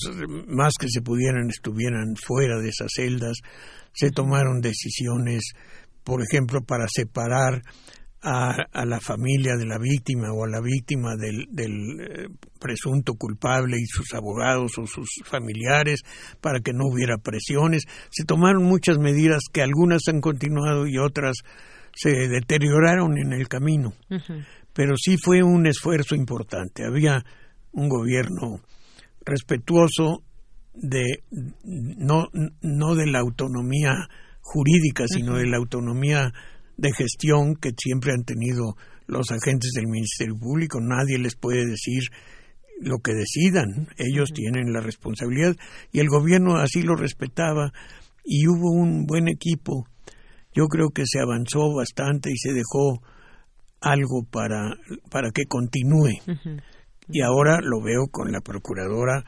más que se pudieran estuvieran fuera de esas celdas. Se tomaron decisiones, por ejemplo, para separar a, la familia de la víctima o a la víctima del, eh, presunto culpable y sus abogados o sus familiares para que no hubiera presiones. Se tomaron muchas medidas que algunas han continuado y otras se deterioraron en el camino. Pero sí fue un esfuerzo importante. Había un gobierno respetuoso de no, no de la autonomía jurídica, sino de la autonomía de gestión que siempre han tenido los agentes del Ministerio Público. Nadie les puede decir lo que decidan. Ellos tienen la responsabilidad y el gobierno así lo respetaba y hubo un buen equipo. Yo creo que se avanzó bastante y se dejó algo para, para que continúe. Y ahora lo veo con la procuradora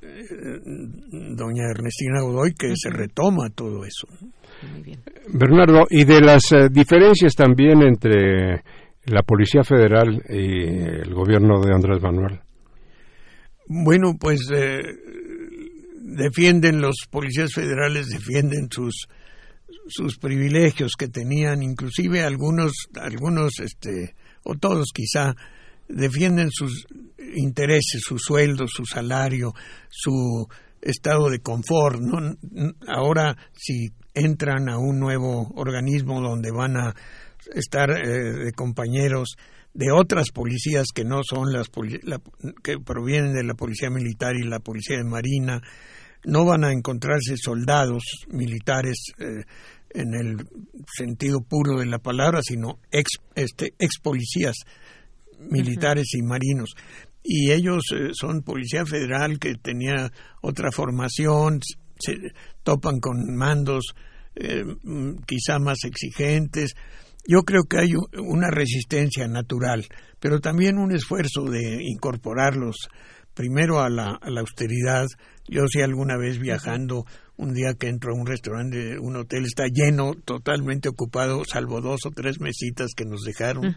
eh, doña Ernestina Godoy que se retoma todo eso. Bernardo, y de las eh, diferencias también entre la Policía Federal y el gobierno de Andrés Manuel. Bueno, pues eh, defienden los policías federales, defienden sus sus privilegios que tenían, inclusive algunos, algunos, este, o todos quizá, defienden sus intereses, su sueldo, su salario, su estado de confort. ¿no? Ahora, si entran a un nuevo organismo donde van a estar eh, de compañeros de otras policías que no son las que provienen de la policía militar y la policía de marina. No van a encontrarse soldados militares eh, en el sentido puro de la palabra sino ex este ex policías militares y marinos. Y ellos eh, son policía federal que tenía otra formación se topan con mandos eh, quizá más exigentes. Yo creo que hay una resistencia natural, pero también un esfuerzo de incorporarlos primero a la, a la austeridad. Yo si alguna vez viajando, un día que entro a un restaurante, un hotel está lleno, totalmente ocupado, salvo dos o tres mesitas que nos dejaron.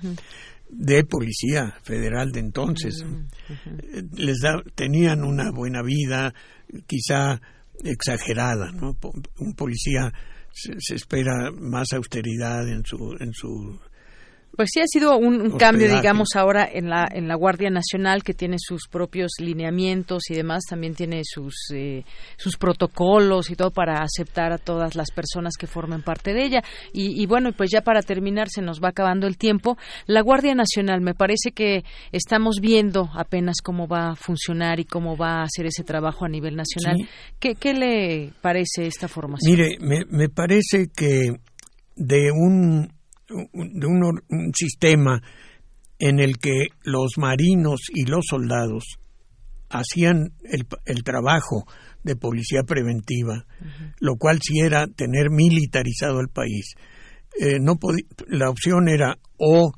de policía federal de entonces. Eh, Les da, tenían una buena vida, quizá exagerada, ¿no? Un policía se, espera más austeridad en su, en su Pues sí ha sido un, cambio, digamos, ahora en la en la Guardia Nacional que tiene sus propios lineamientos y demás, también tiene sus eh, sus protocolos y todo para aceptar a todas las personas que formen parte de ella. Y, y, bueno, pues ya para terminar se nos va acabando el tiempo. La Guardia Nacional, me parece que estamos viendo apenas cómo va a funcionar y cómo va a hacer ese trabajo a nivel nacional. ¿Qué, ¿Qué, le parece esta formación? Mire, me, me parece que de un de un, sistema en el que los marinos y los soldados hacían el, el trabajo de policía preventiva, lo cual sí era tener militarizado el país. Eh, no la opción era o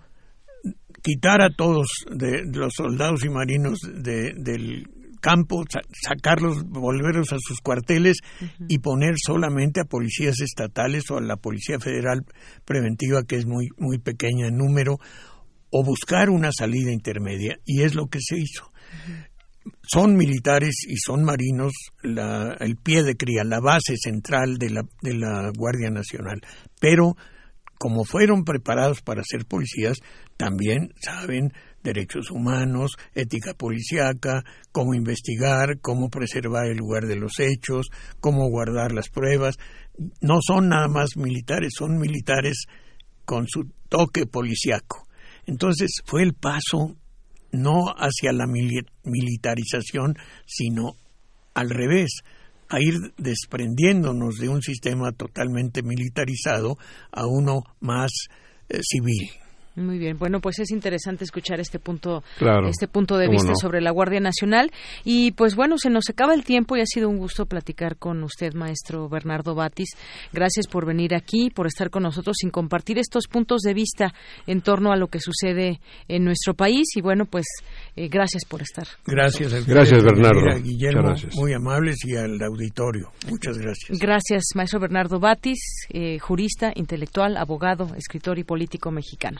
quitar a todos de, los soldados y marinos de, del campo, sacarlos, volverlos a sus cuarteles y poner solamente a policías estatales o a la Policía Federal Preventiva, que es muy, muy pequeña en número, o buscar una salida intermedia. Y es lo que se hizo. Son militares y son marinos la, el pie de cría, la base central de la, de la Guardia Nacional. Pero como fueron preparados para ser policías, también saben derechos humanos, ética policíaca, cómo investigar, cómo preservar el lugar de los hechos, cómo guardar las pruebas. No son nada más militares, son militares con su toque policíaco. Entonces fue el paso no hacia la militarización, sino al revés, a ir desprendiéndonos de un sistema totalmente militarizado a uno más eh, civil. Muy bien, bueno, pues es interesante escuchar este punto, este punto de vista sobre la Guardia Nacional. Y pues bueno, se nos acaba el tiempo y ha sido un gusto platicar con usted, maestro Bernardo Batis. Gracias por venir aquí, por estar con nosotros sin compartir estos puntos de vista en torno a lo que sucede en nuestro país. Y bueno, pues eh, gracias por estar. Gracias, gracias Bernardo. Guillermo, muy amables y al auditorio. Muchas gracias. Gracias, maestro Bernardo Batis, eh, jurista, intelectual, abogado, escritor y político mexicano.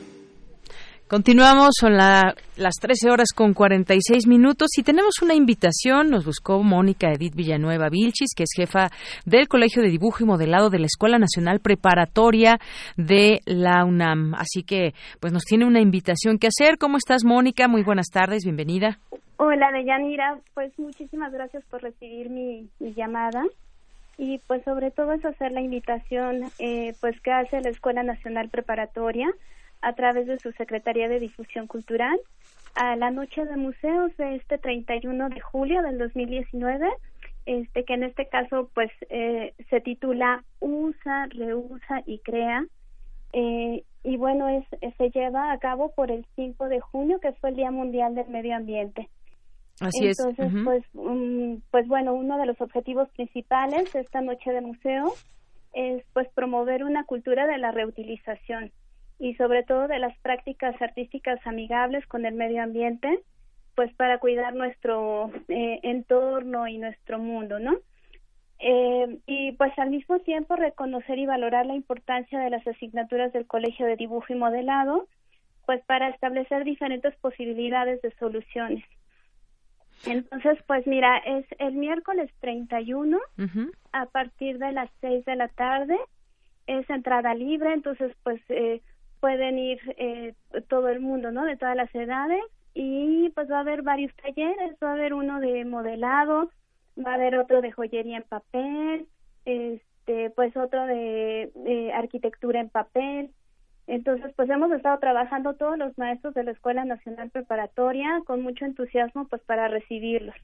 Continuamos, son las 13 horas con 46 minutos y tenemos una invitación. Nos buscó Mónica Edith Villanueva Vilchis, que es jefa del Colegio de Dibujo y Modelado de la Escuela Nacional Preparatoria de la UNAM. Así que, pues nos tiene una invitación que hacer. ¿Cómo estás, Mónica? Muy buenas tardes, bienvenida. Hola, Deyanira. Pues muchísimas gracias por recibir mi, llamada y pues sobre todo es hacer la invitación eh, pues que hace la Escuela Nacional Preparatoria a través de su Secretaría de Difusión Cultural a la Noche de Museos de este 31 de julio del 2019, este que en este caso pues eh, se titula Usa, Reusa y Crea. Eh, y bueno, es, se lleva a cabo por el 5 de junio, que fue el Día Mundial del Medio Ambiente. Así Entonces, pues, pues bueno, uno de los objetivos principales de esta noche de museo es pues promover una cultura de la reutilización y sobre todo de las prácticas artísticas amigables con el medio ambiente, pues para cuidar nuestro eh, entorno y nuestro mundo, ¿no? Eh, y pues al mismo tiempo reconocer y valorar la importancia de las asignaturas del Colegio de Dibujo y Modelado, pues para establecer diferentes posibilidades de soluciones. Entonces, pues mira, es el miércoles 31 a partir de las 6 de la tarde, es entrada libre, entonces pues eh, pueden ir eh, todo el mundo, ¿no? De todas las edades y pues va a haber varios talleres, va a haber uno de modelado, va a haber otro de joyería en papel, este, pues otro de, de arquitectura en papel. Entonces, pues hemos estado trabajando todos los maestros de la Escuela Nacional Preparatoria con mucho entusiasmo pues para recibirlos.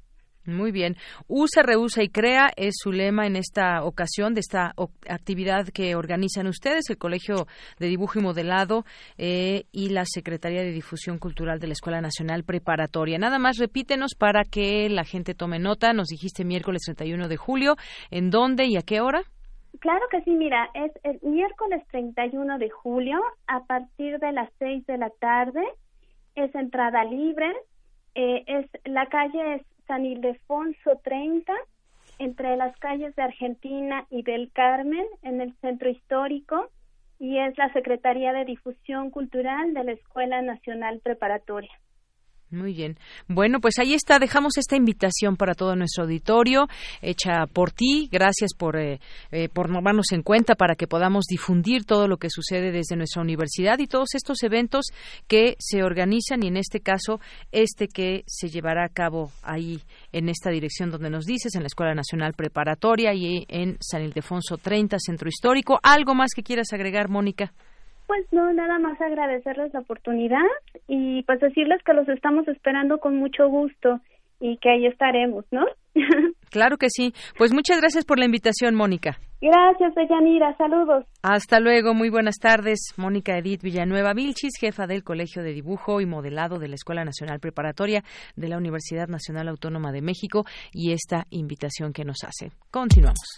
Muy bien. Usa, reusa y crea es su lema en esta ocasión de esta actividad que organizan ustedes, el Colegio de Dibujo y Modelado eh, y la Secretaría de Difusión Cultural de la Escuela Nacional Preparatoria. Nada más repítenos para que la gente tome nota. Nos dijiste miércoles 31 de julio. ¿En dónde y a qué hora? Claro que sí, mira, es el miércoles 31 de julio a partir de las 6 de la tarde. Es entrada libre. Eh, es La calle es San Ildefonso 30, entre las calles de Argentina y del Carmen, en el centro histórico, y es la Secretaría de Difusión Cultural de la Escuela Nacional Preparatoria. Muy bien. Bueno, pues ahí está. Dejamos esta invitación para todo nuestro auditorio, hecha por ti. Gracias por, eh, eh, por tomarnos en cuenta para que podamos difundir todo lo que sucede desde nuestra universidad y todos estos eventos que se organizan y en este caso este que se llevará a cabo ahí en esta dirección donde nos dices, en la Escuela Nacional Preparatoria y en San Ildefonso 30, Centro Histórico. ¿Algo más que quieras agregar, Mónica? Pues no, nada más agradecerles la oportunidad y pues decirles que los estamos esperando con mucho gusto y que ahí estaremos, ¿no? claro que sí. Pues muchas gracias por la invitación, Mónica. Gracias, Deyanira. Saludos. Hasta luego. Muy buenas tardes. Mónica Edith Villanueva Vilchis, jefa del Colegio de Dibujo y Modelado de la Escuela Nacional Preparatoria de la Universidad Nacional Autónoma de México y esta invitación que nos hace. Continuamos.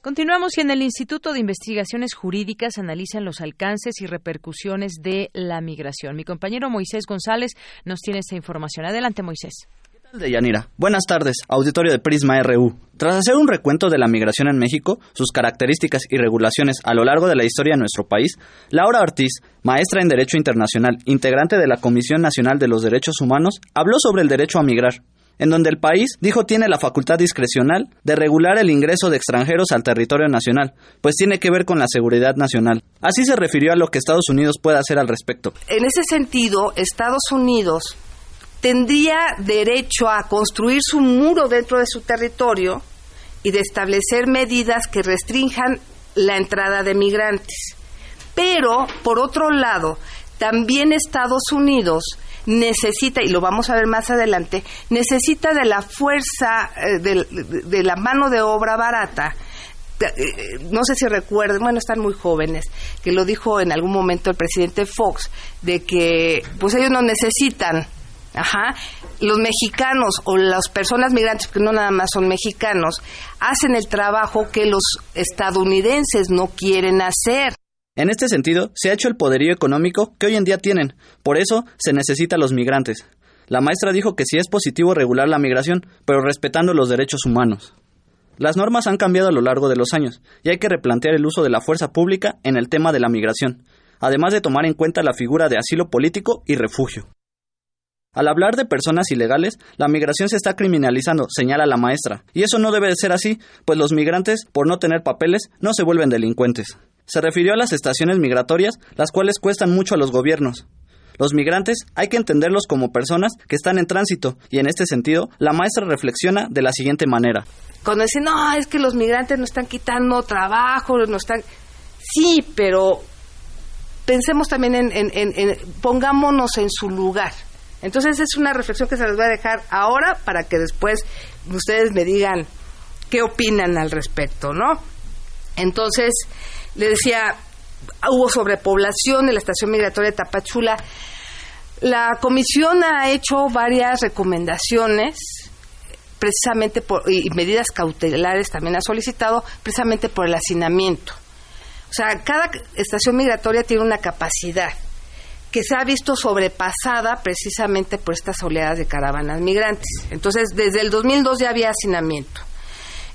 Continuamos y en el Instituto de Investigaciones Jurídicas analizan los alcances y repercusiones de la migración. Mi compañero Moisés González nos tiene esta información. Adelante, Moisés. De Yanira. Buenas tardes, auditorio de Prisma RU. Tras hacer un recuento de la migración en México, sus características y regulaciones a lo largo de la historia de nuestro país, Laura Ortiz, maestra en Derecho Internacional, integrante de la Comisión Nacional de los Derechos Humanos, habló sobre el derecho a migrar, en donde el país, dijo, tiene la facultad discrecional de regular el ingreso de extranjeros al territorio nacional, pues tiene que ver con la seguridad nacional. Así se refirió a lo que Estados Unidos puede hacer al respecto. En ese sentido, Estados Unidos tendría derecho a construir su muro dentro de su territorio y de establecer medidas que restrinjan la entrada de migrantes. Pero, por otro lado, también Estados Unidos necesita, y lo vamos a ver más adelante, necesita de la fuerza, eh, de, la mano de obra barata. Eh, no sé si recuerden, bueno, están muy jóvenes, que lo dijo en algún momento el presidente Fox, de que pues ellos no necesitan Ajá. Los mexicanos o las personas migrantes, que no nada más son mexicanos, hacen el trabajo que los estadounidenses no quieren hacer. En este sentido, se ha hecho el poderío económico que hoy en día tienen. Por eso se necesita a los migrantes. La maestra dijo que sí es positivo regular la migración, pero respetando los derechos humanos. Las normas han cambiado a lo largo de los años y hay que replantear el uso de la fuerza pública en el tema de la migración, además de tomar en cuenta la figura de asilo político y refugio. Al hablar de personas ilegales, la migración se está criminalizando, señala la maestra. Y eso no debe de ser así, pues los migrantes, por no tener papeles, no se vuelven delincuentes. Se refirió a las estaciones migratorias, las cuales cuestan mucho a los gobiernos. Los migrantes hay que entenderlos como personas que están en tránsito, y en este sentido, la maestra reflexiona de la siguiente manera. Cuando dicen, no, es que los migrantes nos están quitando trabajo, nos están... Sí, pero pensemos también en, en pongámonos en su lugar. Entonces es una reflexión que se les voy a dejar ahora para que después ustedes me digan qué opinan al respecto, ¿no? Entonces, le decía, hubo sobrepoblación en la estación migratoria de Tapachula. La comisión ha hecho varias recomendaciones precisamente por, y medidas cautelares también ha solicitado precisamente por el hacinamiento. O sea, cada estación migratoria tiene una capacidad que se ha visto sobrepasada precisamente por estas oleadas de caravanas migrantes. Entonces, desde el 2002 ya había hacinamiento.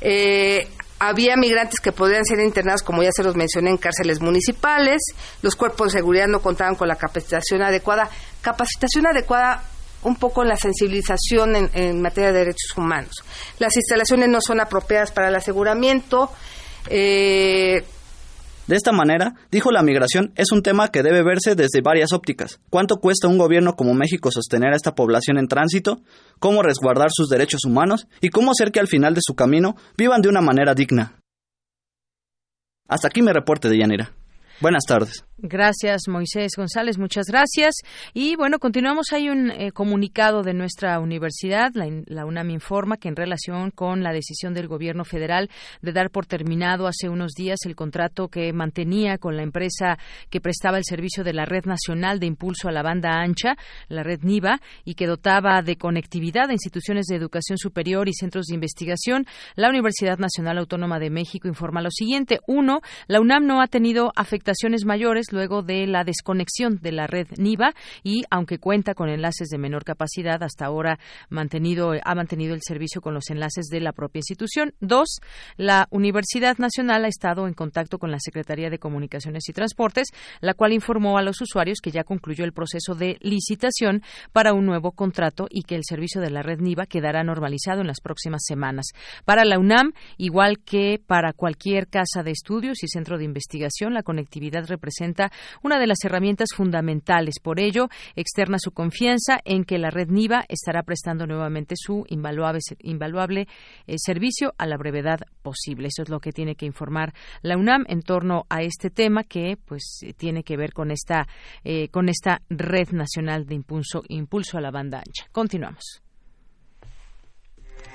Eh, había migrantes que podían ser internados, como ya se los mencioné, en cárceles municipales. Los cuerpos de seguridad no contaban con la capacitación adecuada. Capacitación adecuada un poco en la sensibilización en, materia de derechos humanos. Las instalaciones no son apropiadas para el aseguramiento. Eh, de esta manera, dijo la migración es un tema que debe verse desde varias ópticas. ¿Cuánto cuesta un gobierno como México sostener a esta población en tránsito? ¿Cómo resguardar sus derechos humanos? ¿Y cómo hacer que al final de su camino vivan de una manera digna? Hasta aquí mi reporte de Yanira. Buenas tardes. Gracias, Moisés González, muchas gracias. Y bueno, continuamos. Hay un eh, comunicado de nuestra universidad, la, UNAM informa que en relación con la decisión del gobierno federal de dar por terminado hace unos días el contrato que mantenía con la empresa que prestaba el servicio de la Red Nacional de Impulso a la Banda Ancha, la Red NIVA, y que dotaba de conectividad a instituciones de educación superior y centros de investigación, la Universidad Nacional Autónoma de México informa lo siguiente. Uno, la UNAM no ha tenido afectaciones mayores luego de la desconexión de la red NIVA y, aunque cuenta con enlaces de menor capacidad, hasta ahora mantenido, ha mantenido el servicio con los enlaces de la propia institución. Dos, la Universidad Nacional ha estado en contacto con la Secretaría de Comunicaciones y Transportes, la cual informó a los usuarios que ya concluyó el proceso de licitación para un nuevo contrato y que el servicio de la red NIVA quedará normalizado en las próximas semanas. Para la UNAM, igual que para cualquier casa de estudios y centro de investigación, la conectividad representa una de las herramientas fundamentales. Por ello, externa su confianza en que la red NIVA estará prestando nuevamente su invaluable, invaluable eh, servicio a la brevedad posible. Eso es lo que tiene que informar la UNAM en torno a este tema que pues tiene que ver con esta eh, con esta red nacional de impulso impulso a la banda ancha. Continuamos.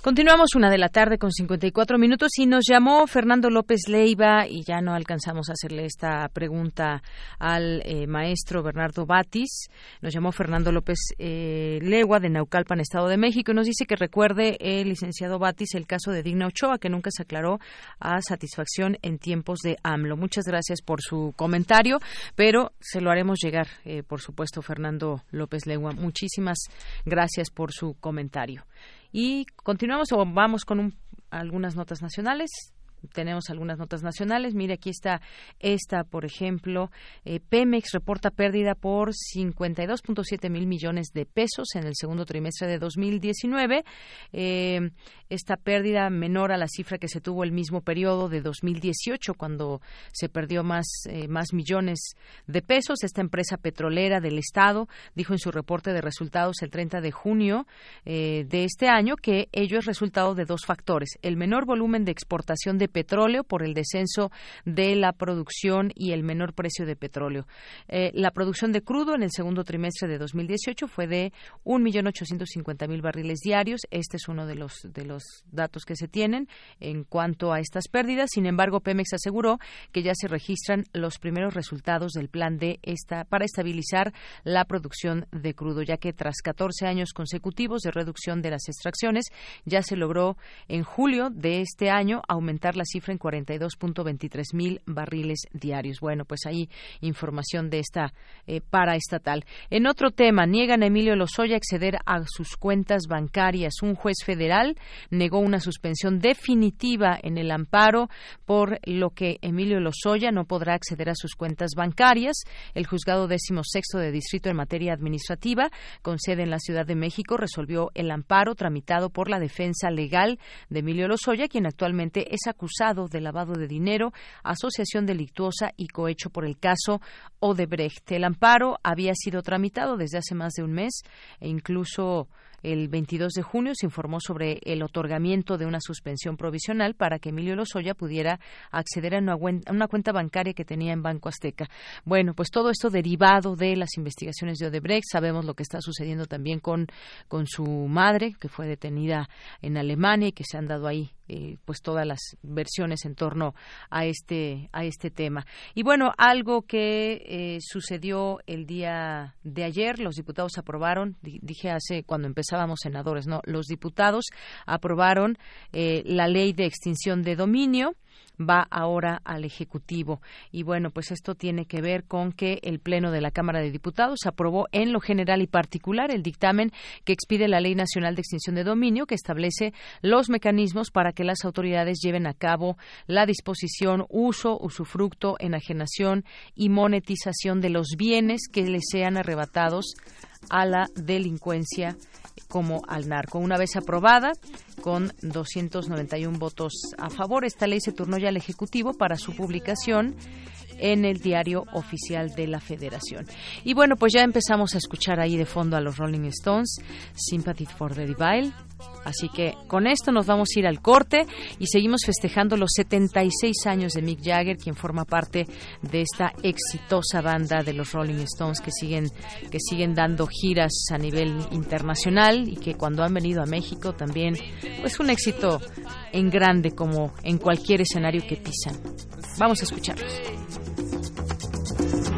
Continuamos una de la tarde con 54 minutos y nos llamó Fernando López Leiva y ya no alcanzamos a hacerle esta pregunta al eh, maestro Bernardo Batis. Nos llamó Fernando López eh, Legua de Naucalpan, Estado de México y nos dice que recuerde el licenciado Batis el caso de Digna Ochoa que nunca se aclaró a satisfacción en tiempos de AMLO. Muchas gracias por su comentario, pero se lo haremos llegar, eh, por supuesto, Fernando López Legua. Muchísimas gracias por su comentario. Y continuamos o vamos con algunas notas nacionales tenemos algunas notas nacionales. Mire, aquí está esta, por ejemplo. Eh, Pemex reporta pérdida por 52.7 mil millones de pesos en el segundo trimestre de 2019. Eh, esta pérdida menor a la cifra que se tuvo el mismo periodo de 2018, cuando se perdió más, eh, más millones de pesos. Esta empresa petrolera del Estado dijo en su reporte de resultados el 30 de junio de este año que ello es resultado de dos factores. El menor volumen de exportación de petróleo por el descenso de la producción y el menor precio de petróleo. Eh, la producción de crudo en el segundo trimestre de 2018 fue de 1.850.000 barriles diarios. Este es uno de los, de los datos que se tienen en cuanto a estas pérdidas. Sin embargo, Pemex aseguró que ya se registran los primeros resultados del plan de esta para estabilizar la producción de crudo, ya que tras 14 años consecutivos de reducción de las extracciones, ya se logró en julio de este año aumentar la cifra en 42.23 mil barriles diarios. Bueno, pues ahí información de esta eh, paraestatal. En otro tema, niegan a Emilio Lozoya acceder a sus cuentas bancarias. Un juez federal negó una suspensión definitiva en el amparo por lo que Emilio Lozoya no podrá acceder a sus cuentas bancarias. El juzgado décimo sexto de distrito en materia administrativa, con sede en la Ciudad de México, resolvió el amparo tramitado por la defensa legal de Emilio Lozoya, quien actualmente es acusado de lavado de dinero, asociación delictuosa y cohecho por el caso Odebrecht. El amparo había sido tramitado desde hace más de un mes e incluso el 22 de junio se informó sobre el otorgamiento de una suspensión provisional para que Emilio Lozoya pudiera acceder a una, cuenta bancaria que tenía en Banco Azteca. Bueno, pues todo esto derivado de las investigaciones de Odebrecht. Sabemos lo que está sucediendo también con, con su madre, que fue detenida en Alemania y que se han dado ahí eh, pues todas las versiones en torno a este a este tema. Y bueno algo que eh, sucedió el día de ayer los diputados aprobaron dije hace cuando empezábamos senadores no los diputados aprobaron eh, la ley de extinción de dominio va ahora al Ejecutivo. Y bueno, pues esto tiene que ver con que el Pleno de la Cámara de Diputados aprobó en lo general y particular el dictamen que expide la Ley Nacional de Extinción de Dominio, que establece los mecanismos para que las autoridades lleven a cabo la disposición, uso, usufructo, enajenación y monetización de los bienes que les sean arrebatados a la delincuencia como al narco. Una vez aprobada, con 291 votos a favor, esta ley se turnó ya al Ejecutivo para su publicación en el diario oficial de la Federación. Y bueno, pues ya empezamos a escuchar ahí de fondo a los Rolling Stones, Sympathy for the Devil. Así que con esto nos vamos a ir al corte y seguimos festejando los 76 años de Mick Jagger, quien forma parte de esta exitosa banda de los Rolling Stones que siguen que siguen dando giras a nivel internacional y que cuando han venido a México también pues un éxito en grande como en cualquier escenario que pisan. Vamos a escucharlos. Thank you.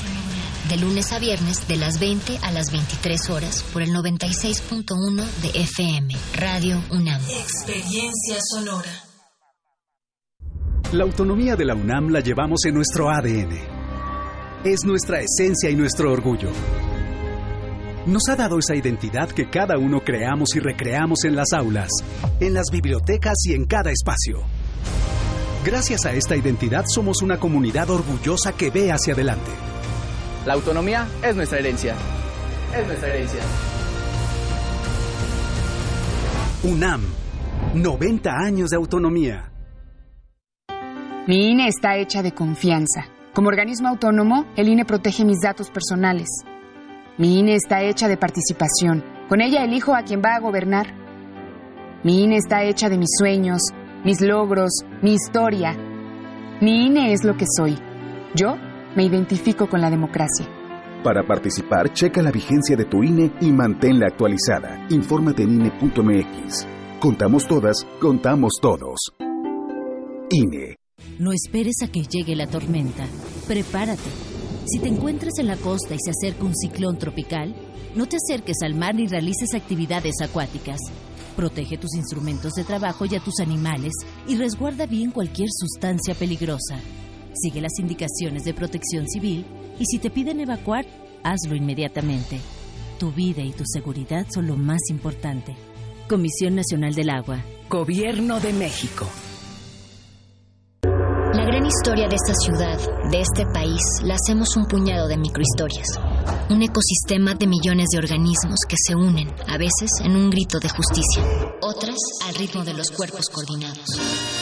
De lunes a viernes, de las 20 a las 23 horas, por el 96.1 de FM, Radio UNAM. Experiencia sonora. La autonomía de la UNAM la llevamos en nuestro ADN. Es nuestra esencia y nuestro orgullo. Nos ha dado esa identidad que cada uno creamos y recreamos en las aulas, en las bibliotecas y en cada espacio. Gracias a esta identidad somos una comunidad orgullosa que ve hacia adelante. La autonomía es nuestra herencia. Es nuestra herencia. UNAM, 90 años de autonomía. Mi INE está hecha de confianza. Como organismo autónomo, el INE protege mis datos personales. Mi INE está hecha de participación. Con ella elijo a quien va a gobernar. Mi INE está hecha de mis sueños, mis logros, mi historia. Mi INE es lo que soy. Yo me identifico con la democracia. Para participar, checa la vigencia de tu INE y manténla actualizada. Infórmate en INE.mx. Contamos todas, contamos todos. INE. No esperes a que llegue la tormenta. Prepárate. Si te encuentras en la costa y se acerca un ciclón tropical, no te acerques al mar ni realices actividades acuáticas. Protege tus instrumentos de trabajo y a tus animales y resguarda bien cualquier sustancia peligrosa. Sigue las indicaciones de protección civil y si te piden evacuar, hazlo inmediatamente. Tu vida y tu seguridad son lo más importante. Comisión Nacional del Agua. Gobierno de México. La gran historia de esta ciudad, de este país, la hacemos un puñado de microhistorias. Un ecosistema de millones de organismos que se unen, a veces en un grito de justicia, otras al ritmo de los cuerpos coordinados.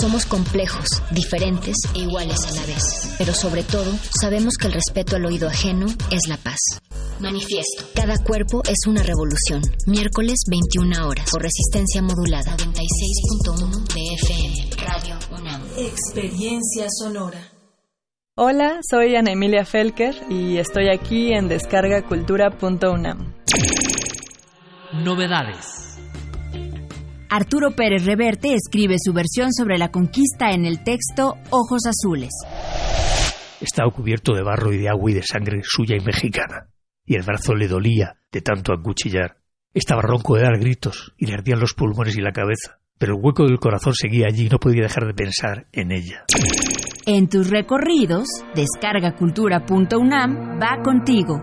Somos complejos, diferentes e iguales a la vez. Pero sobre todo, sabemos que el respeto al oído ajeno es la paz. Manifiesto. Cada cuerpo es una revolución. Miércoles 21 horas. Por resistencia modulada. 96.1 de FM. Radio UNAM. Experiencia sonora. Hola, soy Ana Emilia Felker y estoy aquí en descargacultura.unam. Novedades. Arturo Pérez Reverte escribe su versión sobre la conquista en el texto Ojos Azules. Estaba cubierto de barro y de agua y de sangre suya y mexicana, y el brazo le dolía de tanto acuchillar. Estaba ronco de dar gritos y le ardían los pulmones y la cabeza, pero el hueco del corazón seguía allí y no podía dejar de pensar en ella. En tus recorridos, descargacultura.unam va contigo.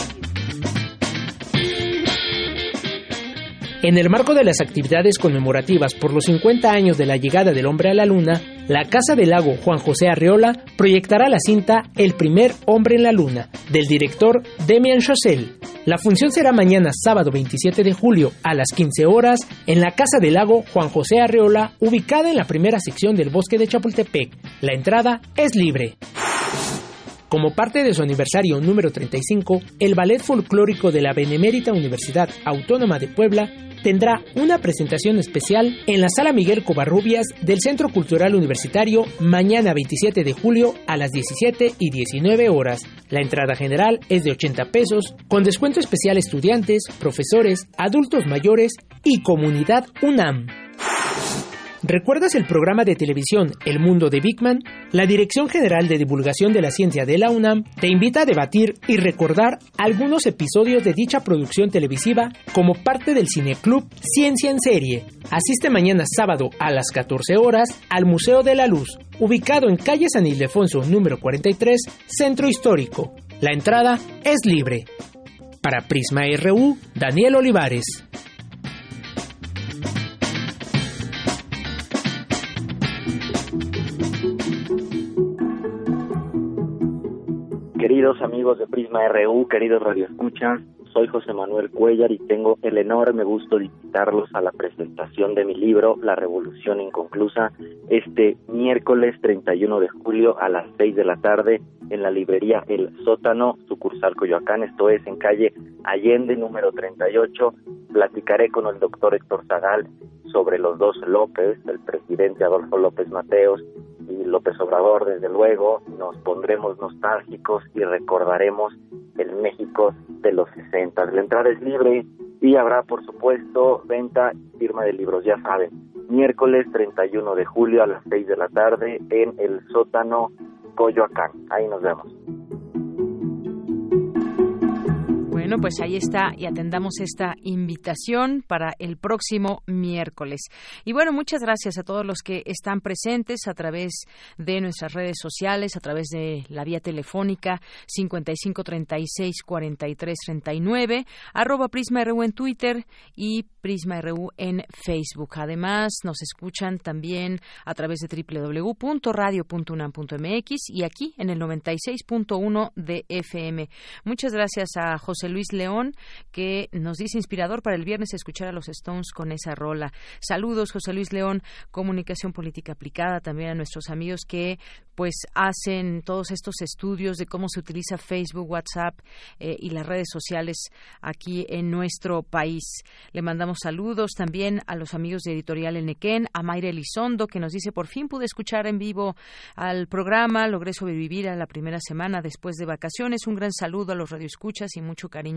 En el marco de las actividades conmemorativas por los 50 años de la llegada del hombre a la luna, la Casa del Lago Juan José Arreola proyectará la cinta El primer hombre en la luna, del director Demian Chazelle. La función será mañana sábado 27 de julio a las 15 horas en la Casa del Lago Juan José Arreola, ubicada en la primera sección del bosque de Chapultepec. La entrada es libre. Como parte de su aniversario número 35, el Ballet Folclórico de la Benemérita Universidad Autónoma de Puebla tendrá una presentación especial en la Sala Miguel Covarrubias del Centro Cultural Universitario mañana 27 de julio a las 17 y 19 horas. La entrada general es de 80 pesos, con descuento especial estudiantes, profesores, adultos mayores y comunidad UNAM. ¿Recuerdas el programa de televisión El Mundo de Bigman? La Dirección General de Divulgación de la Ciencia de la UNAM te invita a debatir y recordar algunos episodios de dicha producción televisiva como parte del Cineclub Ciencia en Serie. Asiste mañana sábado a las 14 horas al Museo de la Luz, ubicado en calle San Ildefonso número 43, Centro Histórico. La entrada es libre. Para Prisma RU, Daniel Olivares. Queridos amigos de Prisma RU, queridos radioescuchas, soy José Manuel Cuellar y tengo el enorme gusto de invitarlos a la presentación de mi libro La Revolución Inconclusa este miércoles 31 de julio a las 6 de la tarde en la librería El Sótano, sucursal Coyoacán, esto es en calle Allende número 38. Platicaré con el doctor Héctor Zagal sobre los dos López, el presidente Adolfo López Mateos López Obrador, desde luego, nos pondremos nostálgicos y recordaremos el México de los 60. La entrada es libre y habrá, por supuesto, venta y firma de libros, ya saben, miércoles 31 de julio a las 6 de la tarde en el sótano Coyoacán. Ahí nos vemos. Bueno, pues ahí está y atendamos esta invitación para el próximo miércoles. Y bueno, muchas gracias a todos los que están presentes a través de nuestras redes sociales, a través de la vía telefónica 55364339, arroba Prisma RU en Twitter y Prisma RU en Facebook. Además, nos escuchan también a través de www.radio.unam.mx y aquí en el 96.1 de FM. Muchas gracias a José Luis León, que nos dice inspirador para el viernes escuchar a los Stones con esa rola. Saludos, José Luis León, Comunicación Política Aplicada, también a nuestros amigos que pues hacen todos estos estudios de cómo se utiliza Facebook, WhatsApp eh, y las redes sociales aquí en nuestro país. Le mandamos saludos también a los amigos de Editorial Enequén, a Mayra Elizondo, que nos dice, por fin pude escuchar en vivo al programa, logré sobrevivir a la primera semana después de vacaciones. Un gran saludo a los radioescuchas y mucho cariño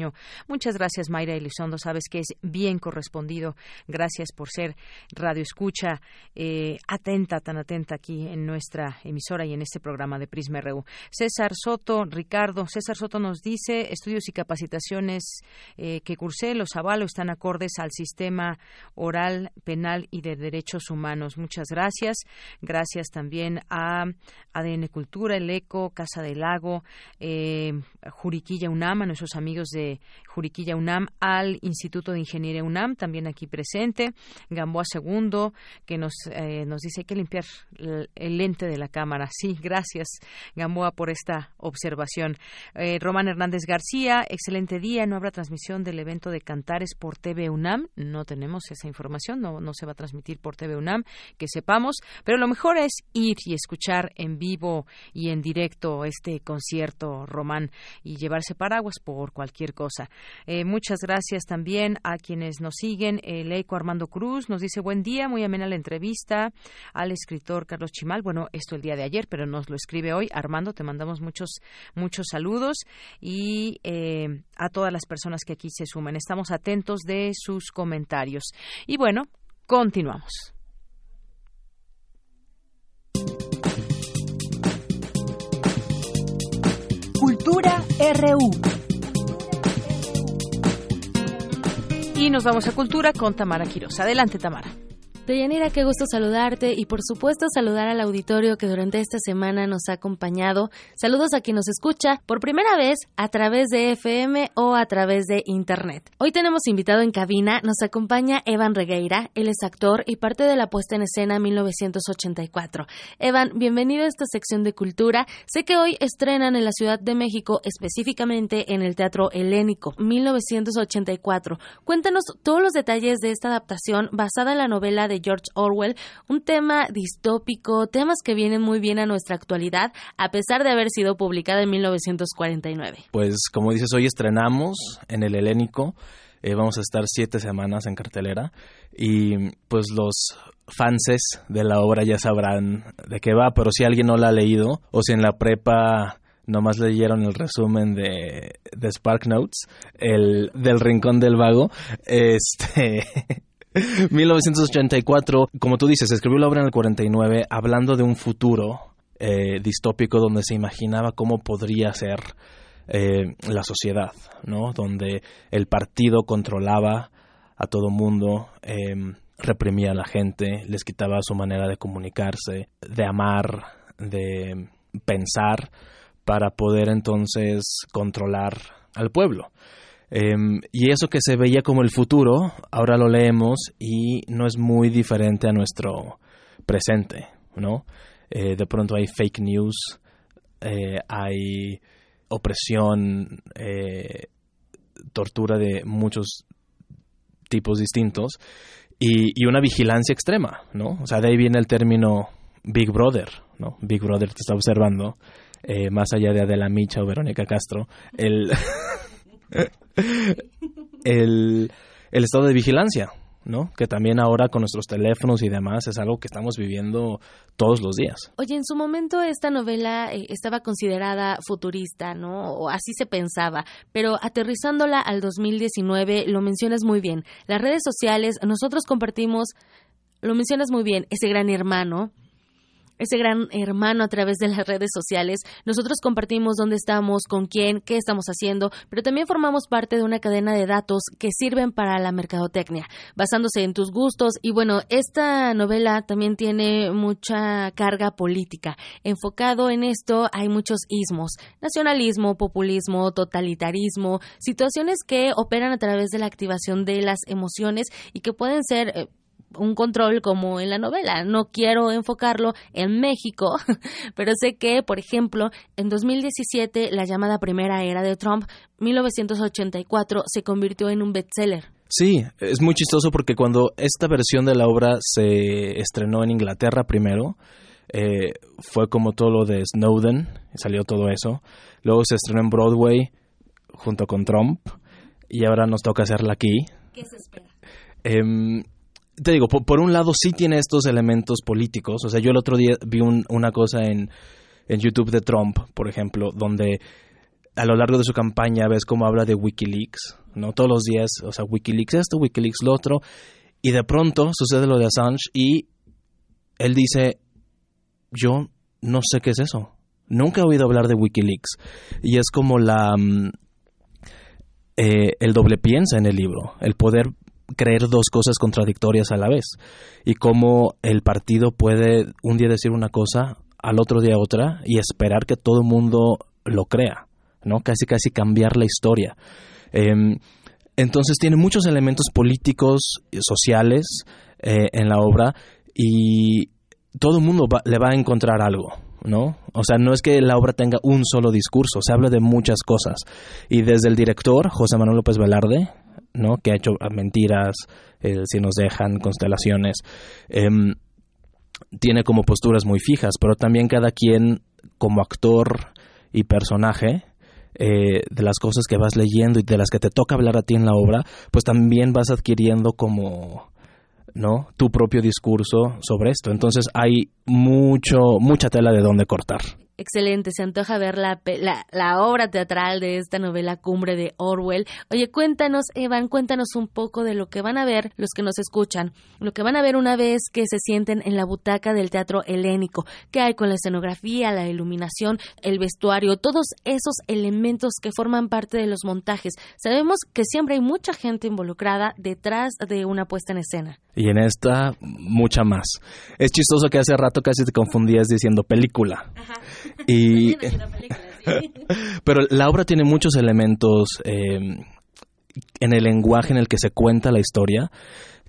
Muchas gracias, Mayra Elizondo. Sabes que es bien correspondido. Gracias por ser radio escucha, eh, atenta, tan atenta aquí en nuestra emisora y en este programa de Prisma RU. César Soto, Ricardo, César Soto nos dice, estudios y capacitaciones eh, que cursé, los avalo, están acordes al sistema oral, penal y de derechos humanos. Muchas gracias. Gracias también a ADN Cultura, El Eco, Casa del Lago, eh, Juriquilla UNAM, a nuestros amigos de Juriquilla UNAM, al Instituto de Ingeniería UNAM, también aquí presente, Gamboa Segundo, que nos, eh, nos dice que limpiar el, el lente de la cámara. Sí, gracias, Gamboa, por esta observación. Eh, Román Hernández García, excelente día. No habrá transmisión del evento de Cantares por TV UNAM. No tenemos esa información, no, no se va a transmitir por TV UNAM, que sepamos. Pero lo mejor es ir y escuchar en vivo y en directo este concierto, Román, y llevarse paraguas por cualquier cosa. Eh, muchas gracias también a quienes nos siguen. El eco Armando Cruz nos dice buen día, muy amena la entrevista al escritor Carlos Chimal. Bueno, esto el día de ayer, pero nos lo escribe hoy. Armando, te mandamos muchos, muchos saludos y eh, a todas las personas que aquí se suman. Estamos atentos de sus comentarios. Y bueno, continuamos. Cultura RU. Y nos vamos a Cultura con Tamara Quiroz. Adelante, Tamara. Deyanira, qué gusto saludarte y por supuesto saludar al auditorio que durante esta semana nos ha acompañado. Saludos a quien nos escucha por primera vez a través de FM o a través de Internet. Hoy tenemos invitado en cabina, nos acompaña Evan Regueira, él es actor y parte de la puesta en escena 1984. Evan, bienvenido a esta sección de cultura. Sé que hoy estrenan en la Ciudad de México, específicamente en el Teatro Helénico 1984. Cuéntanos todos los detalles de esta adaptación basada en la novela de George Orwell, un tema distópico, temas que vienen muy bien a nuestra actualidad, a pesar de haber sido publicada en 1949. Pues como dices, hoy estrenamos en el Helénico. Eh, vamos a estar siete semanas en cartelera y pues los fanses de la obra ya sabrán de qué va, pero si alguien no la ha leído o si en la prepa nomás leyeron el resumen de, de Spark Notes, el del Rincón del Vago, este 1984, como tú dices, escribió la obra en el 49 hablando de un futuro eh, distópico donde se imaginaba cómo podría ser eh, la sociedad, ¿no? Donde el partido controlaba a todo mundo, em, reprimía a la gente, les quitaba su manera de comunicarse, de amar, de pensar, para poder entonces controlar al pueblo. Em, y eso que se veía como el futuro, ahora lo leemos y no es muy diferente a nuestro presente, ¿no? Eh, de pronto hay fake news, eh, hay opresión, eh, tortura de muchos tipos distintos y, y, una vigilancia extrema, ¿no? O sea, de ahí viene el término Big Brother, ¿no? Big Brother te está observando, más allá de Adela Micha o Verónica Castro, el... el, estado de vigilancia, ¿no? Que también ahora con nuestros teléfonos y demás es algo que estamos viviendo todos los días. Oye, en su momento esta novela eh, estaba considerada futurista, ¿no? O así se pensaba, pero aterrizándola al 2019 lo mencionas muy bien. Las redes sociales, nosotros compartimos, lo mencionas muy bien, ese gran hermano ese gran hermano a través de las redes sociales. Nosotros compartimos dónde estamos, con quién, qué estamos haciendo, pero también formamos parte de una cadena de datos que sirven para la mercadotecnia, basándose en tus gustos. Y bueno, esta novela también tiene mucha carga política. Enfocado en esto hay muchos ismos, nacionalismo, populismo, totalitarismo, situaciones que operan a través de la activación de las emociones y que pueden ser... Eh, un control como en la novela. No quiero enfocarlo en México, pero sé que, por ejemplo, en 2017 la llamada primera era de Trump, 1984, se convirtió en un bestseller. Sí, es muy chistoso porque cuando esta versión de la obra se estrenó en Inglaterra primero, eh, fue como todo lo de Snowden, salió todo eso. Luego se estrenó en Broadway junto con Trump y ahora nos toca hacerla aquí. ¿Qué se espera? Eh, te digo, por, un lado sí tiene estos elementos políticos. O sea, yo el otro día vi un, una cosa en, en YouTube de Trump, por ejemplo, donde a lo largo de su campaña ves cómo habla de Wikileaks, ¿no? Todos los días, o sea, Wikileaks esto, Wikileaks lo otro, y de pronto sucede lo de Assange y él dice, yo no sé qué es eso. Nunca he oído hablar de Wikileaks. Y es como la... mm, eh, el doble piensa en el libro, el poder creer dos cosas contradictorias a la vez y cómo el partido puede un día decir una cosa, al otro día otra y esperar que todo el mundo lo crea, ¿no? Casi casi cambiar la historia. Em, entonces tiene muchos elementos políticos, sociales eh, en la obra y todo el mundo va- le va a encontrar algo, ¿no? O sea, no es que la obra tenga un solo discurso, se habla de muchas cosas. Y desde el director, José Manuel López Velarde, ¿no? Que ha hecho Mentiras, eh, Si nos dejan, Constelaciones, em, tiene como posturas muy fijas, pero también cada quien como actor y personaje eh, de las cosas que vas leyendo y de las que te toca hablar a ti en la obra, pues también vas adquiriendo como no tu propio discurso sobre esto. Entonces hay mucho mucha tela de dónde cortar. Excelente, se antoja ver la, pe- la, la obra teatral de esta novela Cumbre de Orwell. Oye, cuéntanos, Evan, cuéntanos un poco de lo que van a ver los que nos escuchan, lo que van a ver una vez que se sienten en la butaca del teatro helénico, qué hay con la escenografía, la iluminación, el vestuario, todos esos elementos que forman parte de los montajes. Sabemos que siempre hay mucha gente involucrada detrás de una puesta en escena. Y en esta, mucha más. Es chistoso que hace rato casi te confundías diciendo película. Y, pero la obra tiene muchos elementos eh, en el lenguaje en el que se cuenta la historia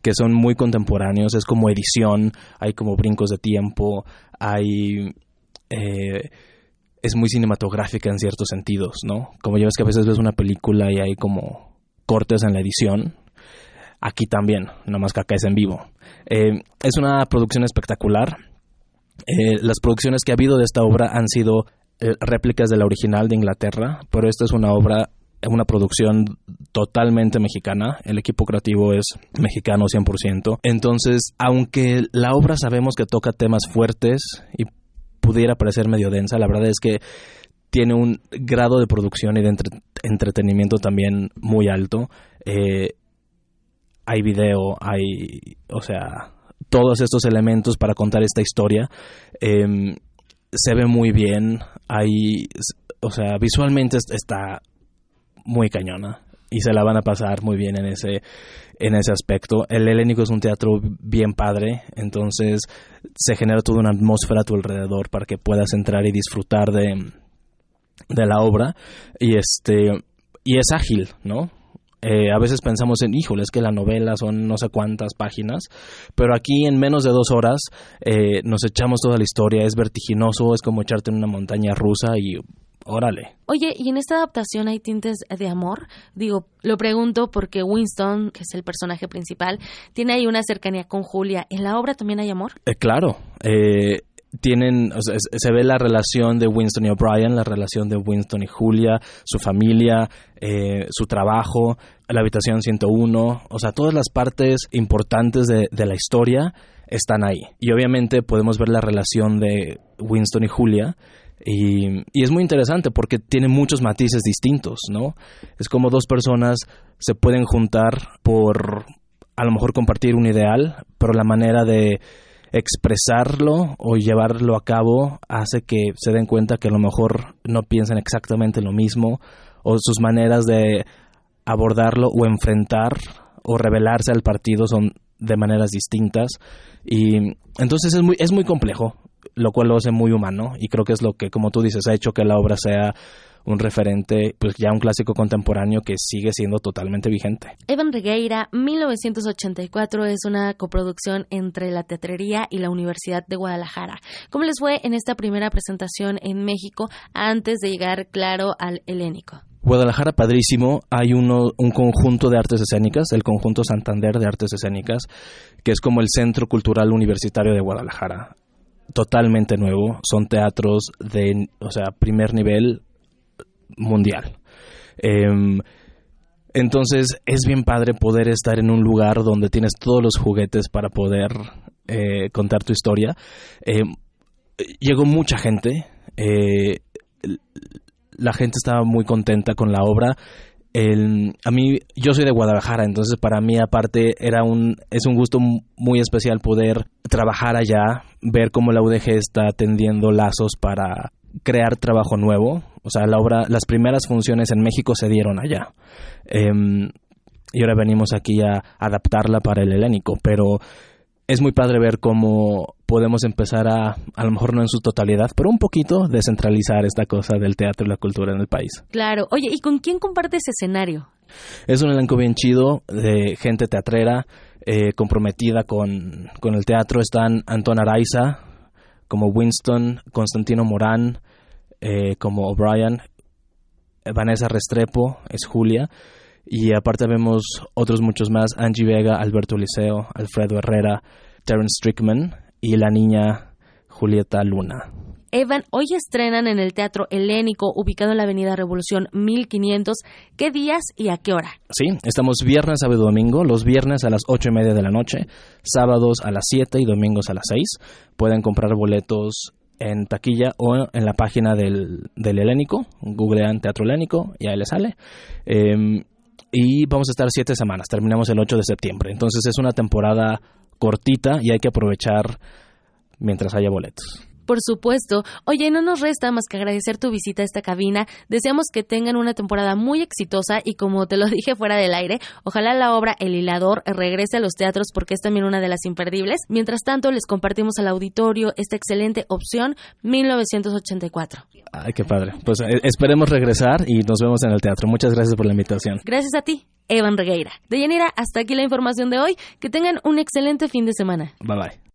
que son muy contemporáneos. Es como edición, hay como brincos de tiempo, hay... eh, es muy cinematográfica en ciertos sentidos, ¿no? Como ya ves que a veces ves una película y hay como cortes en la edición, aquí también, nomás que acá es en vivo. Eh, es una producción espectacular. Eh, las producciones que ha habido de esta obra han sido eh, réplicas de la original de Inglaterra, pero esta es una obra, una producción totalmente mexicana. El equipo creativo es mexicano 100%. Entonces, aunque la obra sabemos que toca temas fuertes y pudiera parecer medio densa, la verdad es que tiene un grado de producción y de entre- entretenimiento también muy alto. Eh, hay video, hay, o sea, todos estos elementos para contar esta historia. Em, se ve muy bien, hay, o sea, visualmente es- está muy cañona y se la van a pasar muy bien en ese en ese aspecto. El Helénico es un teatro bien padre, entonces se genera toda una atmósfera a tu alrededor para que puedas entrar y disfrutar de, de la obra y este y es ágil, ¿no? Eh, a veces pensamos en, híjole, es que la novela son no sé cuántas páginas, pero aquí en menos de dos horas eh, nos echamos toda la historia, es vertiginoso, es como echarte en una montaña rusa y órale. Oye, ¿y en esta adaptación hay tintes de amor? Digo, lo pregunto porque Winston, que es el personaje principal, tiene ahí una cercanía con Julia. ¿En la obra también hay amor? Eh, claro, eh, tienen, o sea, se ve la relación de Winston y O'Brien, la relación de Winston y Julia, su familia, eh, su trabajo, la habitación 101, o sea, todas las partes importantes de, de la historia están ahí. Y obviamente podemos ver la relación de Winston y Julia. Y, y es muy interesante porque tiene muchos matices distintos, ¿no? Es como dos personas se pueden juntar por a lo mejor compartir un ideal, pero la manera de expresarlo o llevarlo a cabo hace que se den cuenta que a lo mejor no piensan exactamente lo mismo o sus maneras de abordarlo o enfrentar o revelarse al partido son de maneras distintas. Y entonces es muy es muy complejo lo cual lo hace muy humano y creo que es lo que como tú dices ha hecho que la obra sea un referente pues ya un clásico contemporáneo que sigue siendo totalmente vigente Evan Regueira, 1984, es una coproducción entre la Teatrería y la Universidad de Guadalajara. ¿Cómo les fue en esta primera presentación en México antes de llegar, claro, al helénico? Guadalajara padrísimo, hay uno, un conjunto de artes escénicas, el conjunto Santander de artes escénicas, que es como el Centro Cultural Universitario de Guadalajara. Totalmente nuevo, son teatros de, o sea, primer nivel mundial. Em, entonces es bien padre poder estar en un lugar donde tienes todos los juguetes para poder eh, contar tu historia. Em, llegó mucha gente. eh, la gente estaba muy contenta con la obra. A mí, yo soy de Guadalajara, entonces para mí aparte era un, es un gusto muy especial poder trabajar allá, ver cómo la UDG está tendiendo lazos para crear trabajo nuevo. O sea, la obra, las primeras funciones en México se dieron allá. Em, y ahora venimos aquí a adaptarla para el helénico, pero es muy padre ver cómo podemos empezar a, a lo mejor no en su totalidad, pero un poquito descentralizar esta cosa del teatro y la cultura en el país. Claro. Oye, ¿y con quién compartes escenario? Es un elenco bien chido de gente teatrera eh, comprometida con, con el teatro. Están Anton Araiza como Winston, Constantino Morán eh, como O'Brien, Vanessa Restrepo es Julia. Y aparte vemos otros muchos más, Angie Vega, Alberto Liceo, Alfredo Herrera, Terence Strickman y la niña Julieta Luna. Evan, hoy estrenan en el Teatro Helénico, ubicado en la Avenida Revolución 1500. ¿Qué días y a qué hora? Sí, estamos viernes, sábado y domingo. Los viernes a las ocho y media de la noche, sábados a las 7 y domingos a las 6. Pueden comprar boletos en taquilla o en la página del, del Helénico. Googlean Teatro Helénico y ahí les sale. Eh, y vamos a estar siete semanas, terminamos el 8 de septiembre. Entonces es una temporada cortita y hay que aprovechar mientras haya boletos. Por supuesto. Oye, no nos resta más que agradecer tu visita a esta cabina. Deseamos que tengan una temporada muy exitosa y como te lo dije fuera del aire, ojalá la obra El Hilador regrese a los teatros porque es también una de las imperdibles. Mientras tanto, les compartimos al auditorio esta excelente opción 1984. Ay, qué padre. Pues eh, esperemos regresar y nos vemos en el teatro. Muchas gracias por la invitación. Gracias a ti, Evan Regueira. Deyanira, hasta aquí la información de hoy. Que tengan un excelente fin de semana. Bye bye.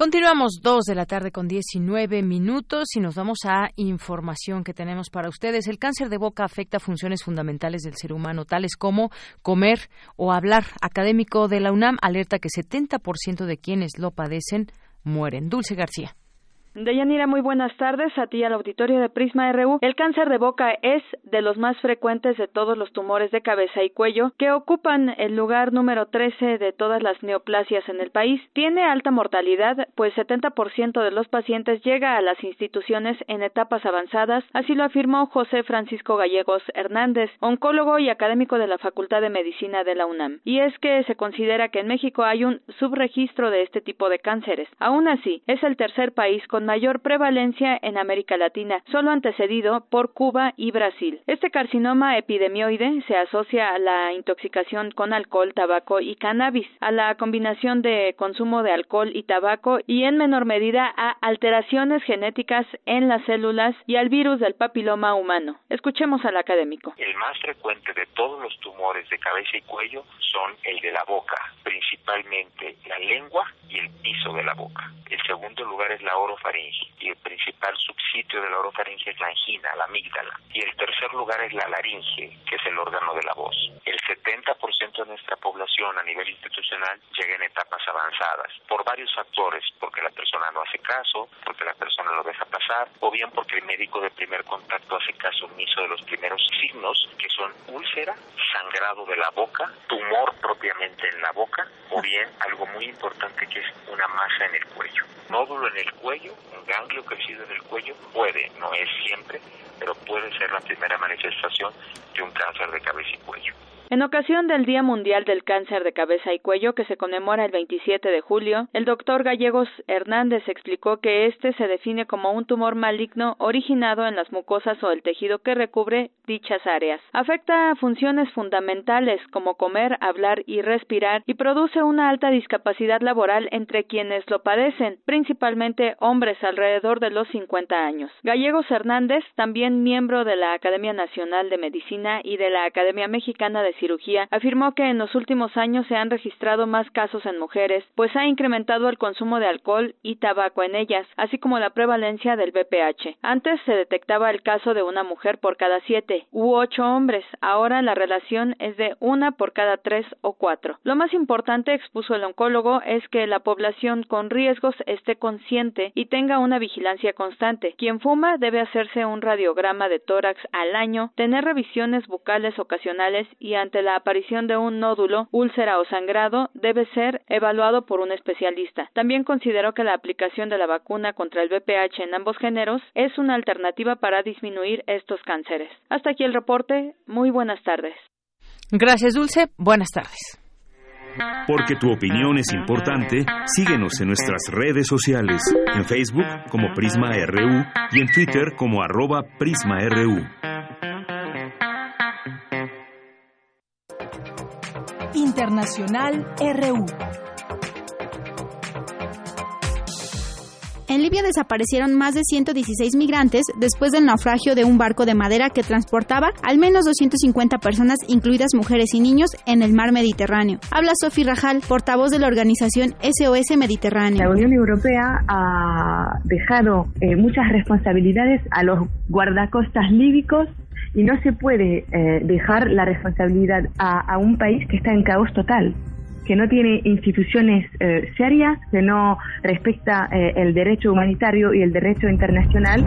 Continuamos dos de la tarde con 19 minutos y nos vamos a información que tenemos para ustedes. El cáncer de boca afecta funciones fundamentales del ser humano, tales como comer o hablar. Académico de la UNAM alerta que 70% de quienes lo padecen mueren. Dulce García. Deyanira, muy buenas tardes a ti al auditorio de Prisma RU. El cáncer de boca es de los más frecuentes de todos los tumores de cabeza y cuello que ocupan el lugar número 13 de todas las neoplasias en el país. Tiene alta mortalidad, pues 70% de los pacientes llega a las instituciones en etapas avanzadas, así lo afirmó José Francisco Gallegos Hernández, oncólogo y académico de la Facultad de Medicina de la UNAM. Y es que se considera que en México hay un subregistro de este tipo de cánceres. Aún así, es el tercer país con mayor prevalencia en América Latina, solo antecedido por Cuba y Brasil. Este carcinoma epidemioide se asocia a la intoxicación con alcohol, tabaco y cannabis, a la combinación de consumo de alcohol y tabaco y en menor medida a alteraciones genéticas en las células y al virus del papiloma humano. Escuchemos al académico. El más frecuente de todos los tumores de cabeza y cuello son el de la boca, principalmente la lengua y el piso de la boca. El segundo lugar es la orofaringe y el principal subsitio de la orofaringe es la angina, la amígdala. Y el tercer lugar es la laringe, que es el órgano de la voz. El 70% de nuestra población a nivel institucional llega en etapas avanzadas por varios factores, porque la persona no hace caso, porque la persona lo deja pasar, o bien porque el médico de primer contacto hace caso omiso de los primeros signos, que son úlcera, sangrado de la boca, tumor propiamente en la boca, o bien algo muy importante que es una masa en el cuello. Nódulo en el cuello, un ganglio crecido en el cuello, puede, no es siempre, pero puede ser la primera manifestación de un cáncer de cabeza y cuello. En ocasión del Día Mundial del Cáncer de Cabeza y Cuello, que se conmemora el 27 de julio, el doctor Gallegos Hernández explicó que este se define como un tumor maligno originado en las mucosas o el tejido que recubre dichas áreas. Afecta a funciones fundamentales como comer, hablar y respirar y produce una alta discapacidad laboral entre quienes lo padecen, principalmente hombres alrededor de los 50 años. Gallegos Hernández, también miembro de la Academia Nacional de Medicina y de la Academia Mexicana de cirugía, afirmó que en los últimos años se han registrado más casos en mujeres, pues ha incrementado el consumo de alcohol y tabaco en ellas, así como la prevalencia del VPH. Antes se detectaba el caso de una mujer por cada siete u ocho hombres, ahora la relación es de una por cada tres o cuatro. Lo más importante, expuso el oncólogo, es que la población con riesgos esté consciente y tenga una vigilancia constante. Quien fuma debe hacerse un radiograma de tórax al año, tener revisiones bucales ocasionales y ante la aparición de un nódulo, úlcera o sangrado debe ser evaluado por un especialista. También consideró que la aplicación de la vacuna contra el VPH en ambos géneros es una alternativa para disminuir estos cánceres. Hasta aquí el reporte. Muy buenas tardes. Gracias, Dulce. Buenas tardes. Porque tu opinión es importante, síguenos en nuestras redes sociales, en Facebook como Prisma RU y en Twitter como arroba PrismaRU. Internacional RU. En Libia desaparecieron más de 116 migrantes después del naufragio de un barco de madera que transportaba al menos 250 personas, incluidas mujeres y niños, en el mar Mediterráneo. Habla Sofi Rajal, portavoz de la organización SOS Mediterráneo. La Unión Europea ha dejado eh, muchas responsabilidades a los guardacostas líbicos y no se puede eh, dejar la responsabilidad a, a un país que está en caos total que no tiene instituciones eh, serias, que no respecta eh, el derecho humanitario y el derecho internacional.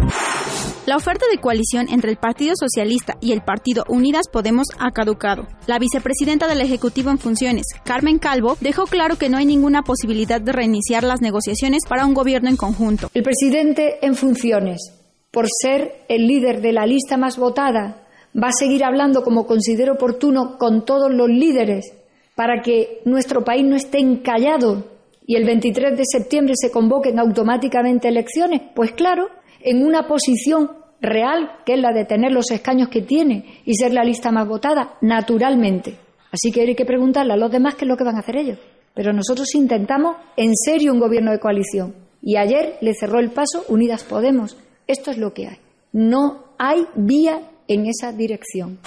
La oferta de coalición entre el Partido Socialista y el Partido Unidas Podemos ha caducado. La vicepresidenta del Ejecutivo en funciones, Carmen Calvo, dejó claro que no hay ninguna posibilidad de reiniciar las negociaciones para un gobierno en conjunto. El presidente en funciones, por ser el líder de la lista más votada, va a seguir hablando como considere oportuno con todos los líderes para que nuestro país no esté encallado y el 23 de septiembre se convoquen automáticamente elecciones? Pues claro, en una posición real, que es la de tener los escaños que tiene y ser la lista más votada, naturalmente. Así que hay que preguntarle a los demás qué es lo que van a hacer ellos. Pero nosotros intentamos en serio un gobierno de coalición. Y ayer le cerró el paso Unidas Podemos. Esto es lo que hay. No hay vía en esa dirección.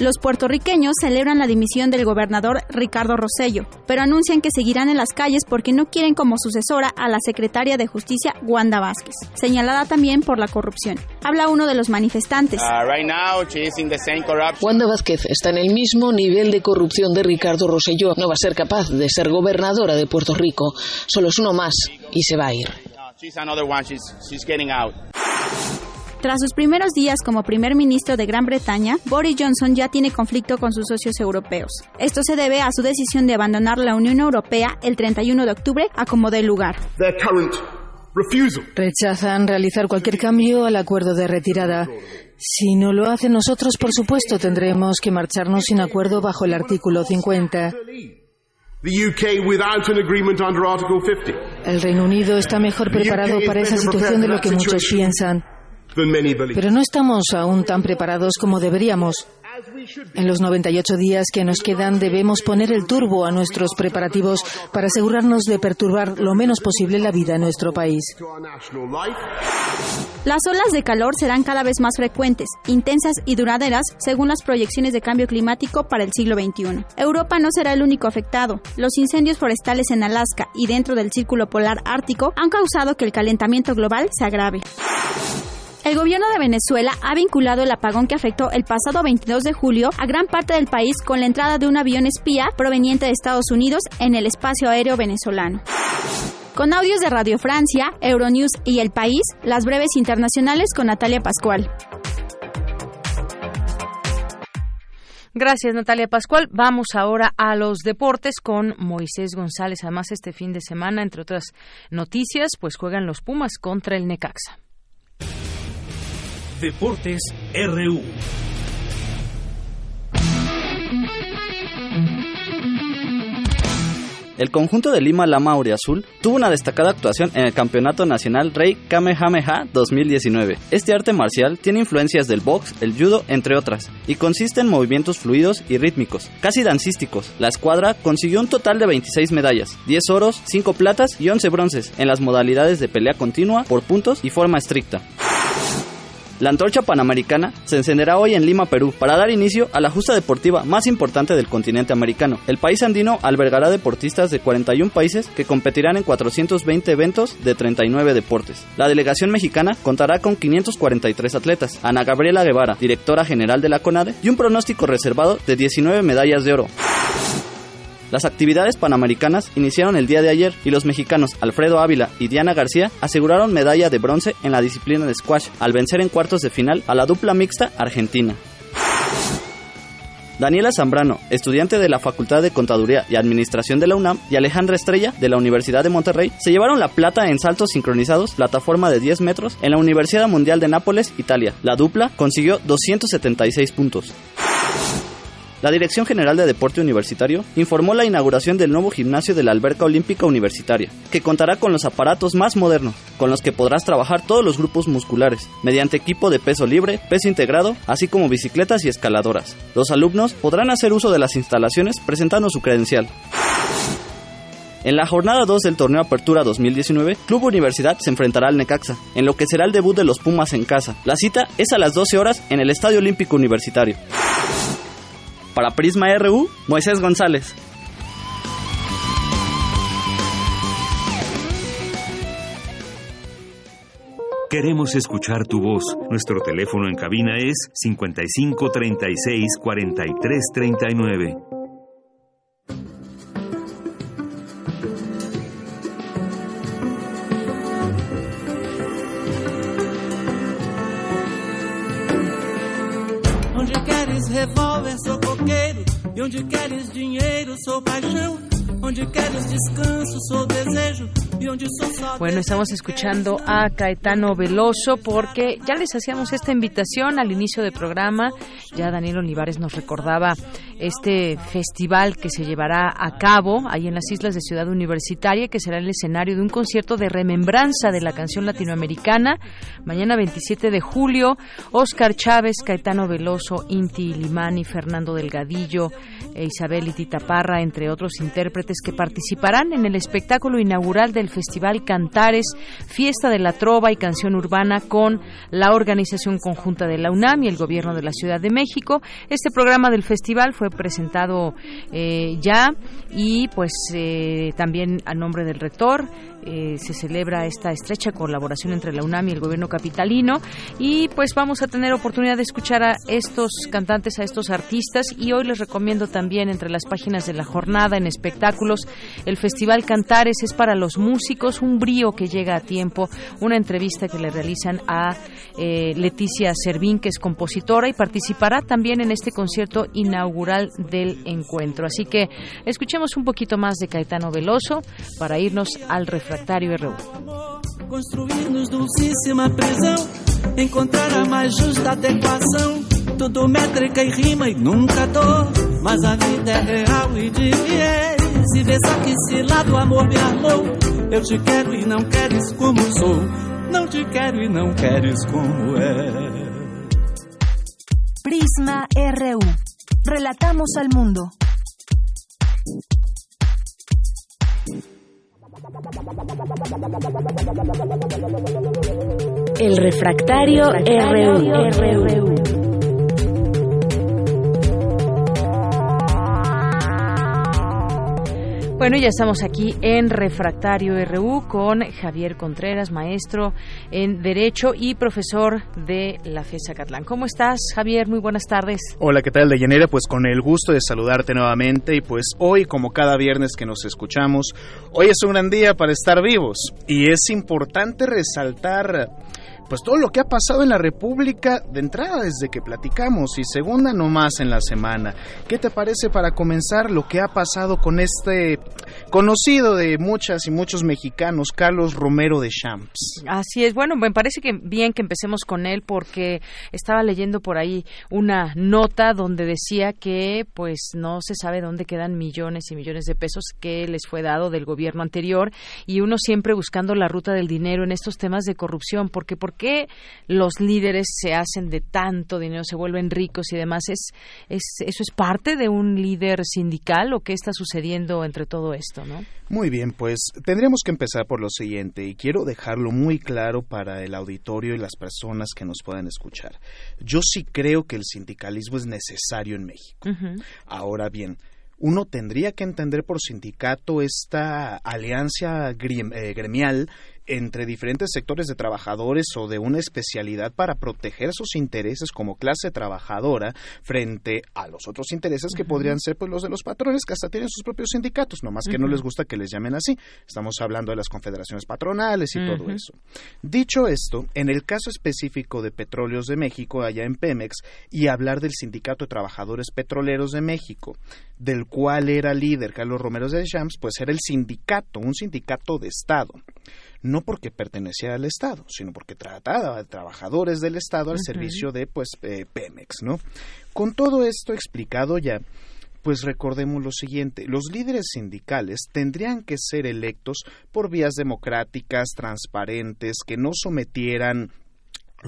Los puertorriqueños celebran la dimisión del gobernador Ricardo Rosello, pero anuncian que seguirán en las calles porque no quieren como sucesora a la secretaria de Justicia, Wanda Vázquez, señalada también por la corrupción. Habla uno de los manifestantes. Wanda Vázquez está en el mismo nivel de corrupción de Ricardo Rosselló. No va a ser capaz de ser gobernadora de Puerto Rico. Solo es uno más y se va a ir. Tras sus primeros días como primer ministro de Gran Bretaña, Boris Johnson ya tiene conflicto con sus socios europeos. Esto se debe a su decisión de abandonar la Unión Europea el 31 de octubre a como dé lugar. Rechazan realizar cualquier cambio al acuerdo de retirada. Si no lo hacen nosotros, por supuesto, tendremos que marcharnos sin acuerdo bajo el artículo 50. El Reino Unido está mejor preparado para esa situación de lo que muchos piensan. Pero no estamos aún tan preparados como deberíamos. En los 98 días que nos quedan debemos poner el turbo a nuestros preparativos para asegurarnos de perturbar lo menos posible la vida en nuestro país. Las olas de calor serán cada vez más frecuentes, intensas y duraderas según las proyecciones de cambio climático para el siglo XXI. Europa no será el único afectado. Los incendios forestales en Alaska y dentro del círculo polar ártico han causado que el calentamiento global se agrave. El gobierno de Venezuela ha vinculado el apagón que afectó el pasado 22 de julio a gran parte del país con la entrada de un avión espía proveniente de Estados Unidos en el espacio aéreo venezolano. Con audios de Radio Francia, Euronews y El País, las breves internacionales con Natalia Pascual. Gracias, Natalia Pascual. Vamos ahora a los deportes con Moisés González. Además, este fin de semana, entre otras noticias, pues juegan los Pumas contra el Necaxa. Deportes RU. El conjunto de Lima Lama Azul tuvo una destacada actuación en el Campeonato Nacional Rey Kamehameha 2019. Este arte marcial tiene influencias del box, el judo, entre otras, y consiste en movimientos fluidos y rítmicos, casi dancísticos. La escuadra consiguió un total de 26 medallas, 10 oros, 5 platas y 11 bronces en las modalidades de pelea continua, por puntos y forma estricta. La antorcha panamericana se encenderá hoy en Lima, Perú, para dar inicio a la justa deportiva más importante del continente americano. El país andino albergará deportistas de 41 países que competirán en 420 eventos de 39 deportes. La delegación mexicana contará con 543 atletas, Ana Gabriela Guevara, directora general de la CONADE, y un pronóstico reservado de 19 medallas de oro. Las actividades panamericanas iniciaron el día de ayer y los mexicanos Alfredo Ávila y Diana García aseguraron medalla de bronce en la disciplina de squash al vencer en cuartos de final a la dupla mixta argentina. Daniela Zambrano, estudiante de la Facultad de Contaduría y Administración de la UNAM, y Alejandra Estrella, de la Universidad de Monterrey, se llevaron la plata en saltos sincronizados, plataforma de 10 metros, en la Universidad Mundial de Nápoles, Italia. La dupla consiguió 276 puntos. La Dirección General de Deporte Universitario informó la inauguración del nuevo gimnasio de la Alberca Olímpica Universitaria, que contará con los aparatos más modernos, con los que podrás trabajar todos los grupos musculares, mediante equipo de peso libre, peso integrado, así como bicicletas y escaladoras. Los alumnos podrán hacer uso de las instalaciones presentando su credencial. En la jornada 2 del torneo Apertura 2019, Club Universidad se enfrentará al Necaxa, en lo que será el debut de los Pumas en casa. La cita es a las 12 horas en el Estadio Olímpico Universitario. Para Prisma RU, Moisés González. Queremos escuchar tu voz. Nuestro teléfono en cabina es 55 36 queres revólver, sou coqueiro. E onde queres dinheiro, sou paixão. Onde queres descanso, sou desejo. Bueno, estamos escuchando a Caetano Veloso porque ya les hacíamos esta invitación al inicio del programa. Ya Daniel Olivares nos recordaba este festival que se llevará a cabo ahí en las islas de Ciudad Universitaria, que será el escenario de un concierto de remembranza de la canción latinoamericana. Mañana 27 de julio, Oscar Chávez, Caetano Veloso, Inti Limani, Fernando Delgadillo, e Isabel Itita Parra, entre otros intérpretes que participarán en el espectáculo inaugural del Festival Cantares, Fiesta de la Trova y Canción Urbana con la Organización Conjunta de la UNAM y el Gobierno de la Ciudad de México. Este programa del festival fue presentado eh, ya y pues eh, también a nombre del rector eh, se celebra esta estrecha colaboración entre la UNAM y el gobierno capitalino y pues vamos a tener oportunidad de escuchar a estos cantantes, a estos artistas y hoy les recomiendo también entre las páginas de la jornada en espectáculos el Festival Cantares es para los músicos, un brío que llega a tiempo, una entrevista que le realizan a eh, Leticia Servín que es compositora y participará también en este concierto inaugural del encuentro. Así que escuchemos un poquito más de Caetano Veloso para irnos al refractario RU. Encontrar a mais justa adequação. Tudo métrica e rima e nunca. Mas a vida é real e de viés. E vê que amor me armou. Eu te quero e não queres como sou. Não te quero e não queres como é. Prisma RU. Relatamos al mundo. El refractario, RU. Bueno, ya estamos aquí en Refractario RU con Javier Contreras, maestro en Derecho y profesor de la FESA Catlán. ¿Cómo estás, Javier? Muy buenas tardes. Hola, ¿qué tal, Deyanira? Pues con el gusto de saludarte nuevamente y pues hoy, como cada viernes que nos escuchamos, hoy es un gran día para estar vivos y es importante resaltar pues todo lo que ha pasado en la República de entrada desde que platicamos y segunda nomás en la semana. ¿Qué te parece para comenzar lo que ha pasado con este conocido de muchas y muchos mexicanos, Carlos Romero de Champs? Así es, bueno, me parece que bien que empecemos con él porque estaba leyendo por ahí una nota donde decía que pues no se sabe dónde quedan millones y millones de pesos que les fue dado del gobierno anterior y uno siempre buscando la ruta del dinero en estos temas de corrupción, porque ¿por qué los líderes se hacen de tanto dinero, se vuelven ricos y demás? ¿Es, es, ¿Eso es parte de un líder sindical o qué está sucediendo entre todo esto? ¿no? Muy bien, pues tendríamos que empezar por lo siguiente y quiero dejarlo muy claro para el auditorio y las personas que nos puedan escuchar. Yo sí creo que el sindicalismo es necesario en México. Ahora bien, uno tendría que entender por sindicato esta alianza eh, gremial entre diferentes sectores de trabajadores o de una especialidad para proteger sus intereses como clase trabajadora frente a los otros intereses que podrían ser pues los de los patrones que hasta tienen sus propios sindicatos, nomás que no les gusta que les llamen así. Estamos hablando de las confederaciones patronales y todo eso. Dicho esto, en el caso específico de Petróleos de México, allá en Pemex, y hablar del Sindicato de Trabajadores Petroleros de México, del cual era líder Carlos Romero de Champs, pues era el sindicato, un sindicato de Estado no porque pertenecía al Estado, sino porque trataba de trabajadores del Estado al servicio de pues eh, Pemex, ¿no? Con todo esto explicado ya, pues recordemos lo siguiente, los líderes sindicales tendrían que ser electos por vías democráticas, transparentes, que no sometieran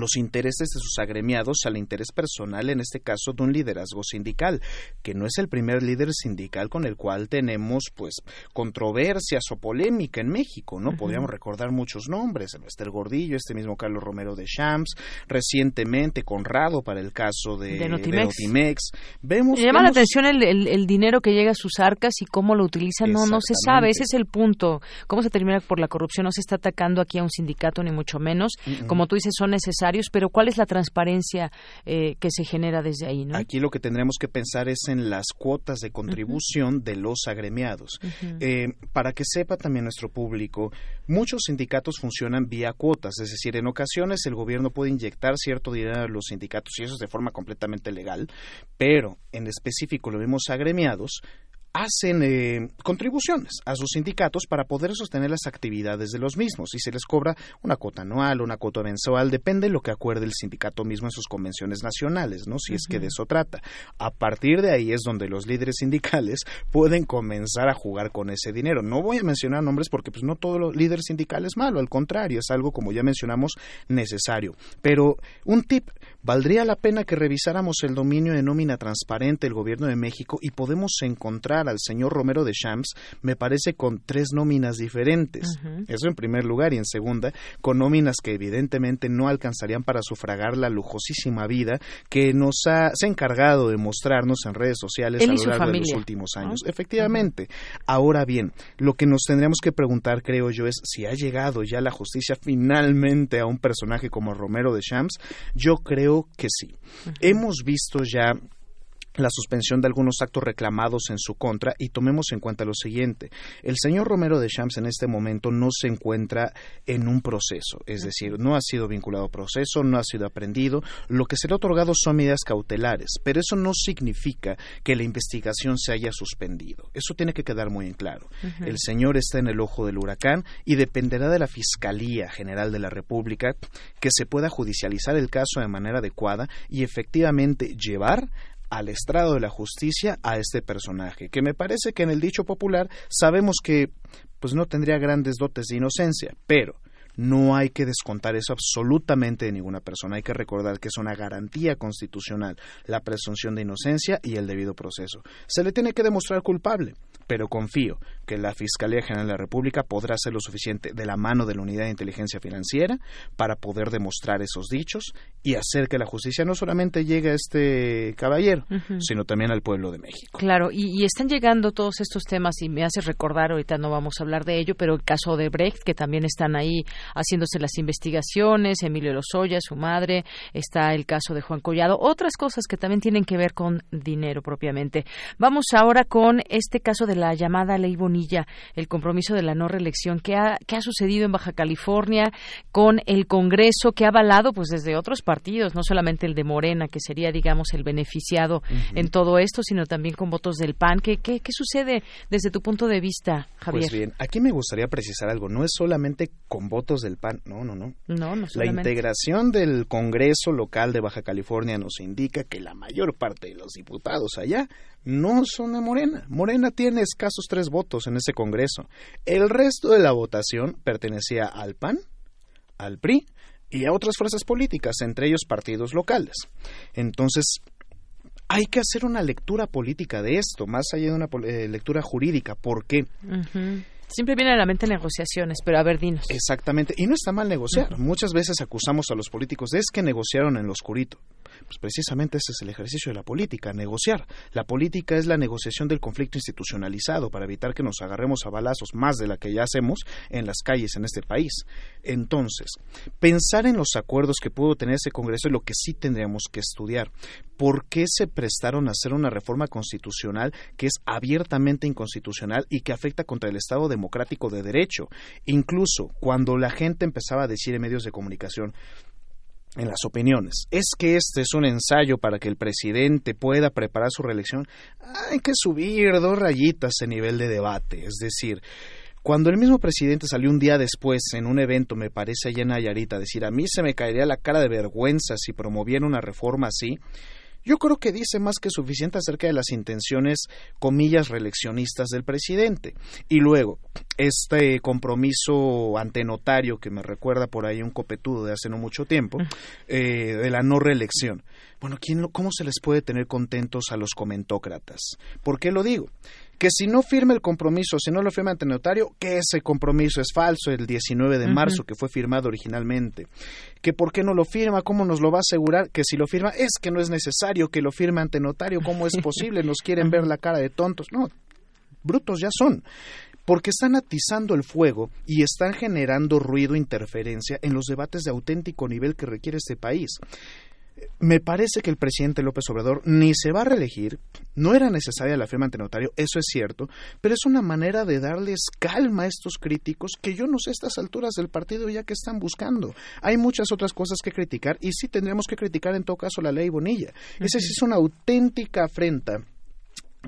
los intereses de sus agremiados al interés personal, en este caso de un liderazgo sindical, que no es el primer líder sindical con el cual tenemos pues controversias o polémica en México, ¿no? Podríamos recordar muchos nombres, Esther Gordillo, este mismo Carlos Romero de Champs, recientemente Conrado para el caso de, de Notimex. Vemos, Me llama la atención el, dinero que llega a sus arcas y cómo lo utilizan, no, no se sabe, ese es el punto. ¿Cómo se termina por la corrupción? No se está atacando aquí a un sindicato, ni mucho menos. Como tú dices, son necesarios pero ¿cuál es la transparencia eh, que se genera desde ahí? ¿no? Aquí lo que tendremos que pensar es en las cuotas de contribución de los agremiados. Eh, para que sepa también nuestro público, muchos sindicatos funcionan vía cuotas, es decir, en ocasiones el gobierno puede inyectar cierto dinero a los sindicatos y eso es de forma completamente legal, pero en específico los mismos agremiados hacen eh, contribuciones a sus sindicatos para poder sostener las actividades de los mismos y se les cobra una cuota anual, una cuota mensual, depende de lo que acuerde el sindicato mismo en sus convenciones nacionales, ¿no? Si es que de eso trata. A partir de ahí es donde los líderes sindicales pueden comenzar a jugar con ese dinero. No voy a mencionar nombres porque pues no todo los líder sindical es malo, al contrario, es algo como ya mencionamos necesario. Pero un tip, valdría la pena que revisáramos el dominio de nómina transparente del gobierno de México y podemos encontrar al señor Romero de Champs, me parece con tres nóminas diferentes. Eso en primer lugar. Y en segunda, con nóminas que evidentemente no alcanzarían para sufragar la lujosísima vida que nos ha, se ha encargado de mostrarnos en redes sociales a lo largo de los últimos años. Efectivamente. Ahora bien, lo que nos tendríamos que preguntar, creo yo, es si ha llegado ya la justicia finalmente a un personaje como Romero de Champs. Yo creo que sí. Hemos visto ya la suspensión de algunos actos reclamados en su contra y tomemos en cuenta lo siguiente. El señor Romero de Champs en este momento no se encuentra en un proceso, es decir, no ha sido vinculado a proceso, no ha sido aprendido, lo que se le ha otorgado son medidas cautelares, pero eso no significa que la investigación se haya suspendido. Eso tiene que quedar muy en claro. El señor está en el ojo del huracán y dependerá de la Fiscalía General de la República que se pueda judicializar el caso de manera adecuada y efectivamente llevar al estrado de la justicia a este personaje, que me parece que en el dicho popular sabemos que pues no tendría grandes dotes de inocencia, pero no hay que descontar eso absolutamente de ninguna persona. Hay que recordar que es una garantía constitucional la presunción de inocencia y el debido proceso. Se le tiene que demostrar culpable, pero confío que la Fiscalía General de la República podrá hacer lo suficiente de la mano de la Unidad de Inteligencia Financiera para poder demostrar esos dichos y hacer que la justicia no solamente llegue a este caballero, sino también al pueblo de México. Claro, y, están llegando todos estos temas y me hace recordar, ahorita no vamos a hablar de ello, pero el caso de Brecht, que también están ahí haciéndose las investigaciones, Emilio Lozoya, su madre, está el caso de Juan Collado, otras cosas que también tienen que ver con dinero propiamente. Vamos ahora con este caso de la llamada Ley Bonilla, el compromiso de la no reelección. ¿Qué ha, ha sucedido en Baja California con el Congreso que ha avalado pues desde otros partidos, no solamente el de Morena, que sería, digamos, el beneficiado en todo esto, sino también con votos del PAN? ¿Qué, qué, qué sucede desde tu punto de vista, Javier? Pues bien, aquí me gustaría precisar algo. No es solamente con votos del PAN, no, no, no. No, no La integración del Congreso local de Baja California nos indica que la mayor parte de los diputados allá no son de Morena. Morena tiene escasos tres votos en ese Congreso. El resto de la votación pertenecía al PAN, al PRI y a otras fuerzas políticas, entre ellos partidos locales. Entonces, hay que hacer una lectura política de esto, más allá de una eh, lectura jurídica. ¿Por qué? Siempre viene a la mente negociaciones, pero a ver, dinos. Exactamente, y no está mal negociar. Muchas veces acusamos a los políticos de es que negociaron en lo oscurito. Pues precisamente ese es el ejercicio de la política, negociar. La política es la negociación del conflicto institucionalizado para evitar que nos agarremos a balazos más de la que ya hacemos en las calles en este país. Entonces, pensar en los acuerdos que pudo tener ese Congreso es lo que sí tendríamos que estudiar. ¿Por qué se prestaron a hacer una reforma constitucional que es abiertamente inconstitucional y que afecta contra el Estado democrático de derecho? Incluso cuando la gente empezaba a decir en medios de comunicación, en las opiniones. Es que este es un ensayo para que el presidente pueda preparar su reelección. Hay que subir dos rayitas en nivel de debate. Es decir, cuando el mismo presidente salió un día después en un evento, me parece allá en a decir a mí se me caería la cara de vergüenza si promoviera una reforma así, yo creo que dice más que suficiente acerca de las intenciones, comillas, reeleccionistas del presidente. Y luego, este compromiso ante notario que me recuerda por ahí un copetudo de hace no mucho tiempo, eh, de la no reelección. Bueno, ¿quién, ¿cómo se les puede tener contentos a los comentócratas? ¿Por qué lo digo? Que si no firma el compromiso, si no lo firma ante notario, que ese compromiso es falso, el 19 de marzo que fue firmado originalmente, que por qué no lo firma, cómo nos lo va a asegurar, que si lo firma es que no es necesario que lo firme ante notario, cómo es posible, nos quieren ver la cara de tontos, no, brutos ya son porque están atizando el fuego y están generando ruido e interferencia en los debates de auténtico nivel que requiere este país me parece que el presidente López Obrador ni se va a reelegir, no era necesaria la firma ante notario, eso es cierto, pero es una manera de darles calma a estos críticos que yo no sé a estas alturas del partido ya que están buscando. Hay muchas otras cosas que criticar y sí tendríamos que criticar en todo caso la ley Bonilla. Esa sí es una auténtica afrenta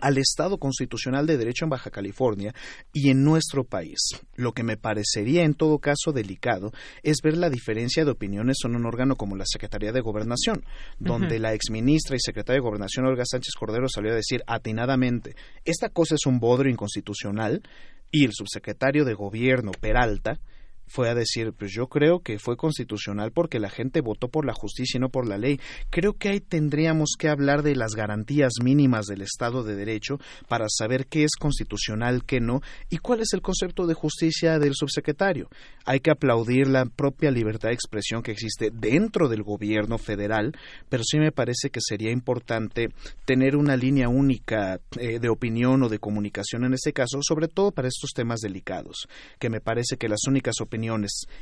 al Estado constitucional de derecho en Baja California y en nuestro país. Lo que me parecería en todo caso delicado es ver la diferencia de opiniones en un órgano como la Secretaría de Gobernación, donde la exministra y secretaria de Gobernación Olga Sánchez Cordero salió a decir atinadamente, esta cosa es un bodrio inconstitucional y el subsecretario de Gobierno Peralta fue a decir, pues yo creo que fue constitucional porque la gente votó por la justicia y no por la ley. Creo que ahí tendríamos que hablar de las garantías mínimas del Estado de Derecho para saber qué es constitucional, qué no, y cuál es el concepto de justicia del subsecretario. Hay que aplaudir la propia libertad de expresión que existe dentro del gobierno federal, pero sí me parece que sería importante tener una línea única eh, de opinión o de comunicación en este caso, sobre todo para estos temas delicados, que me parece que las únicas opiniones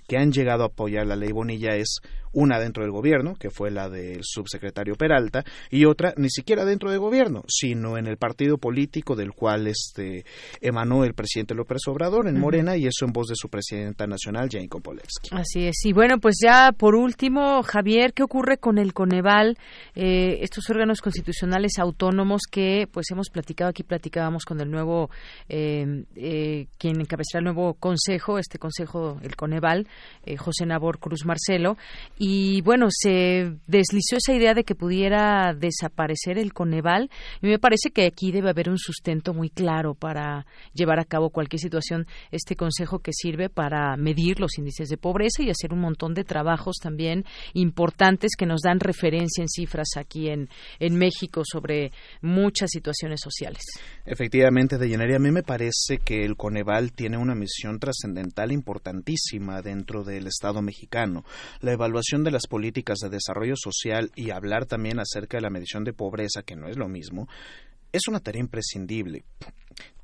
que han llegado a apoyar la ley Bonilla es una dentro del gobierno, que fue la del subsecretario Peralta, y otra ni siquiera dentro del gobierno, sino en el partido político del cual este emanó el presidente López Obrador en Morena y eso en voz de su presidenta nacional, Jane Kompolevsky. Así es. Y bueno, pues ya por último, Javier, ¿qué ocurre con el Coneval, eh, estos órganos constitucionales autónomos que pues hemos platicado aquí, platicábamos con el nuevo, eh, eh, quien encabezará el nuevo consejo, este consejo, el Coneval, José Nabor Cruz Marcelo, y bueno, se deslizó esa idea de que pudiera desaparecer el Coneval y me parece que aquí debe haber un sustento muy claro para llevar a cabo cualquier situación. Este consejo que sirve para medir los índices de pobreza y hacer un montón de trabajos también importantes que nos dan referencia en cifras aquí en, en México sobre muchas situaciones sociales. Efectivamente, de a mí me parece que el Coneval tiene una misión trascendental importantísima dentro del Estado mexicano. La evaluación de las políticas de desarrollo social y hablar también acerca de la medición de pobreza, que no es lo mismo, es una tarea imprescindible.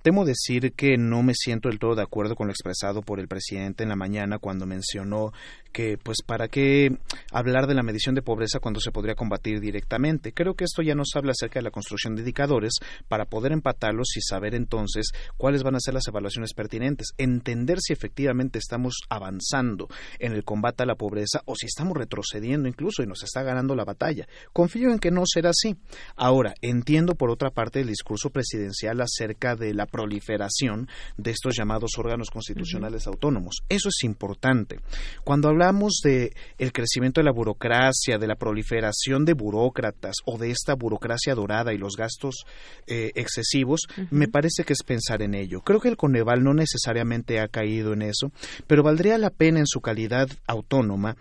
Temo decir que no me siento del todo de acuerdo con lo expresado por el presidente en la mañana cuando mencionó que, pues, ¿para qué hablar de la medición de pobreza cuando se podría combatir directamente? Creo que esto ya nos habla acerca de la construcción de indicadores para poder empatarlos y saber entonces cuáles van a ser las evaluaciones pertinentes, entender si efectivamente estamos avanzando en el combate a la pobreza o si estamos retrocediendo incluso y nos está ganando la batalla. Confío en que no será así. Ahora, entiendo por otra parte el discurso presidencial acerca de la proliferación de estos llamados órganos constitucionales autónomos. Eso es importante. Cuando hablamos de el crecimiento de la burocracia, de la proliferación de burócratas o de esta burocracia dorada y los gastos eh, excesivos, me parece que es pensar en ello. Creo que el Coneval no necesariamente ha caído en eso, pero valdría la pena en su calidad autónoma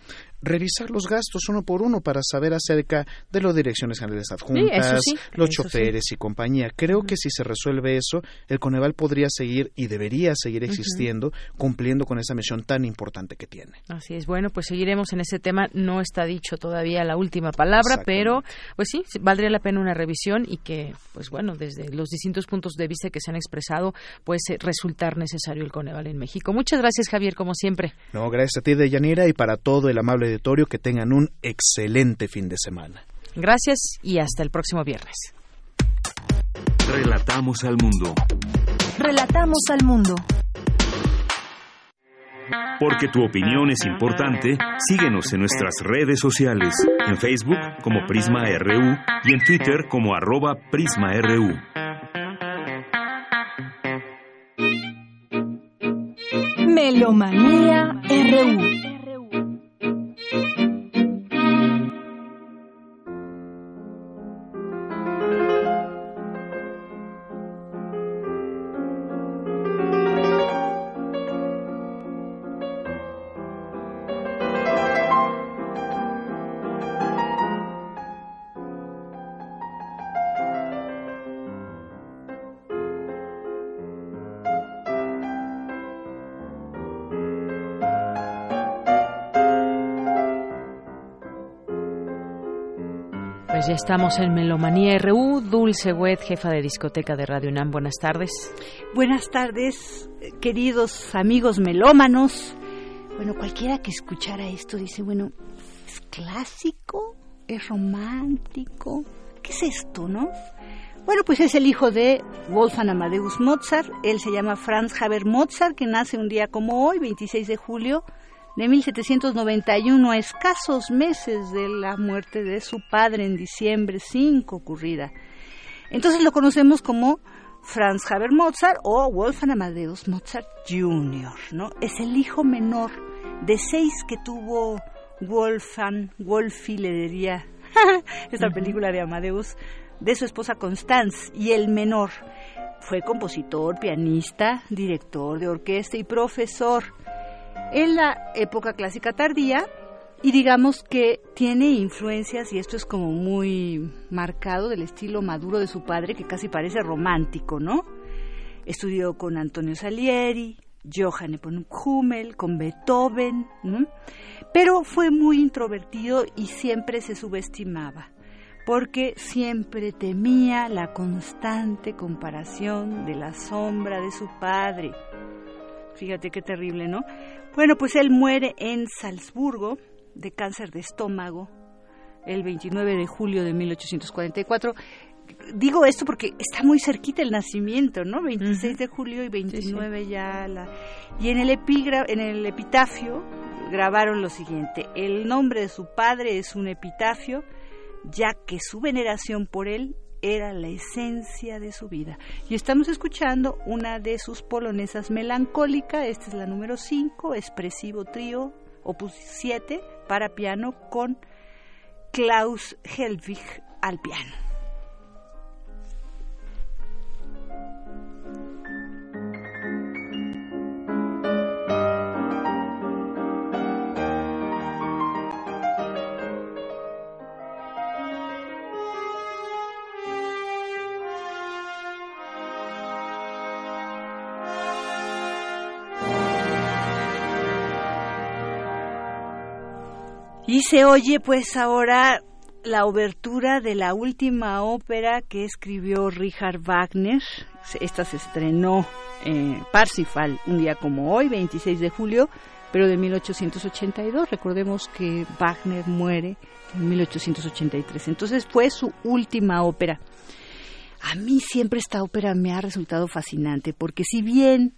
revisar los gastos uno por uno para saber acerca de las direcciones generales adjuntas, los choferes y compañía. Creo que si se resuelve eso, el Coneval podría seguir y debería seguir existiendo, cumpliendo con esa misión tan importante que tiene. Así es. Bueno, pues seguiremos en ese tema. No está dicho todavía la última palabra, pero pues sí, valdría la pena una revisión y que, pues bueno, desde los distintos puntos de vista que se han expresado, puede resultar necesario el Coneval en México. Muchas gracias, Javier, como siempre. No, gracias a ti, Deyanira, y para todo el amable auditorio, que tengan un excelente fin de semana. Gracias y hasta el próximo viernes. Relatamos al mundo. Relatamos al mundo. Porque tu opinión es importante, síguenos en nuestras redes sociales, en Facebook como Prisma RU y en Twitter como arroba PrismaRU. Melomanía RU ya estamos en Melomanía RU. Dulce Wet, jefa de discoteca de Radio UNAM. Buenas tardes. Buenas tardes, queridos amigos melómanos. Bueno, cualquiera que escuchara esto dice, bueno, ¿es clásico? ¿Es romántico? ¿Qué es esto, no? Bueno, pues es el hijo de Wolfgang Amadeus Mozart. Él se llama Franz Haber Mozart, que nace un día como hoy, 26 de julio de 1791, a escasos meses de la muerte de su padre en diciembre 5 ocurrida. Entonces lo conocemos como Franz Haber Mozart o Wolfgang Amadeus Mozart Jr., ¿no? Es el hijo menor de seis que tuvo Wolfgang, Wolfi le diría, esta película de Amadeus, de su esposa Constance, y el menor fue compositor, pianista, director de orquesta y profesor en la época clásica tardía y digamos que tiene influencias, y esto es como muy marcado del estilo maduro de su padre, que casi parece romántico, ¿no? Estudió con Antonio Salieri, Johann Nepomuk Hummel, con Beethoven, pero fue muy introvertido y siempre se subestimaba, porque siempre temía la constante comparación de la sombra de su padre. Fíjate qué terrible, ¿no? Bueno, pues él muere en Salzburgo de cáncer de estómago el 29 de julio de 1844. Digo esto porque está muy cerquita el nacimiento, ¿no? 26 de julio y 29 ya la... Y en el, epigra... en el epitafio grabaron lo siguiente, el nombre de su padre es un epitafio, ya que su veneración por él era la esencia de su vida. Y estamos escuchando una de sus polonesas melancólica, esta es la número 5, expresivo trío, opus 7, para piano con Klaus Helwig al piano. Y se oye pues ahora la obertura de la última ópera que escribió Richard Wagner. Esta se estrenó en Parsifal un día como hoy, 26 de julio, pero de 1882. Recordemos que Wagner muere en 1883. Entonces fue su última ópera. A mí siempre esta ópera me ha resultado fascinante porque si bien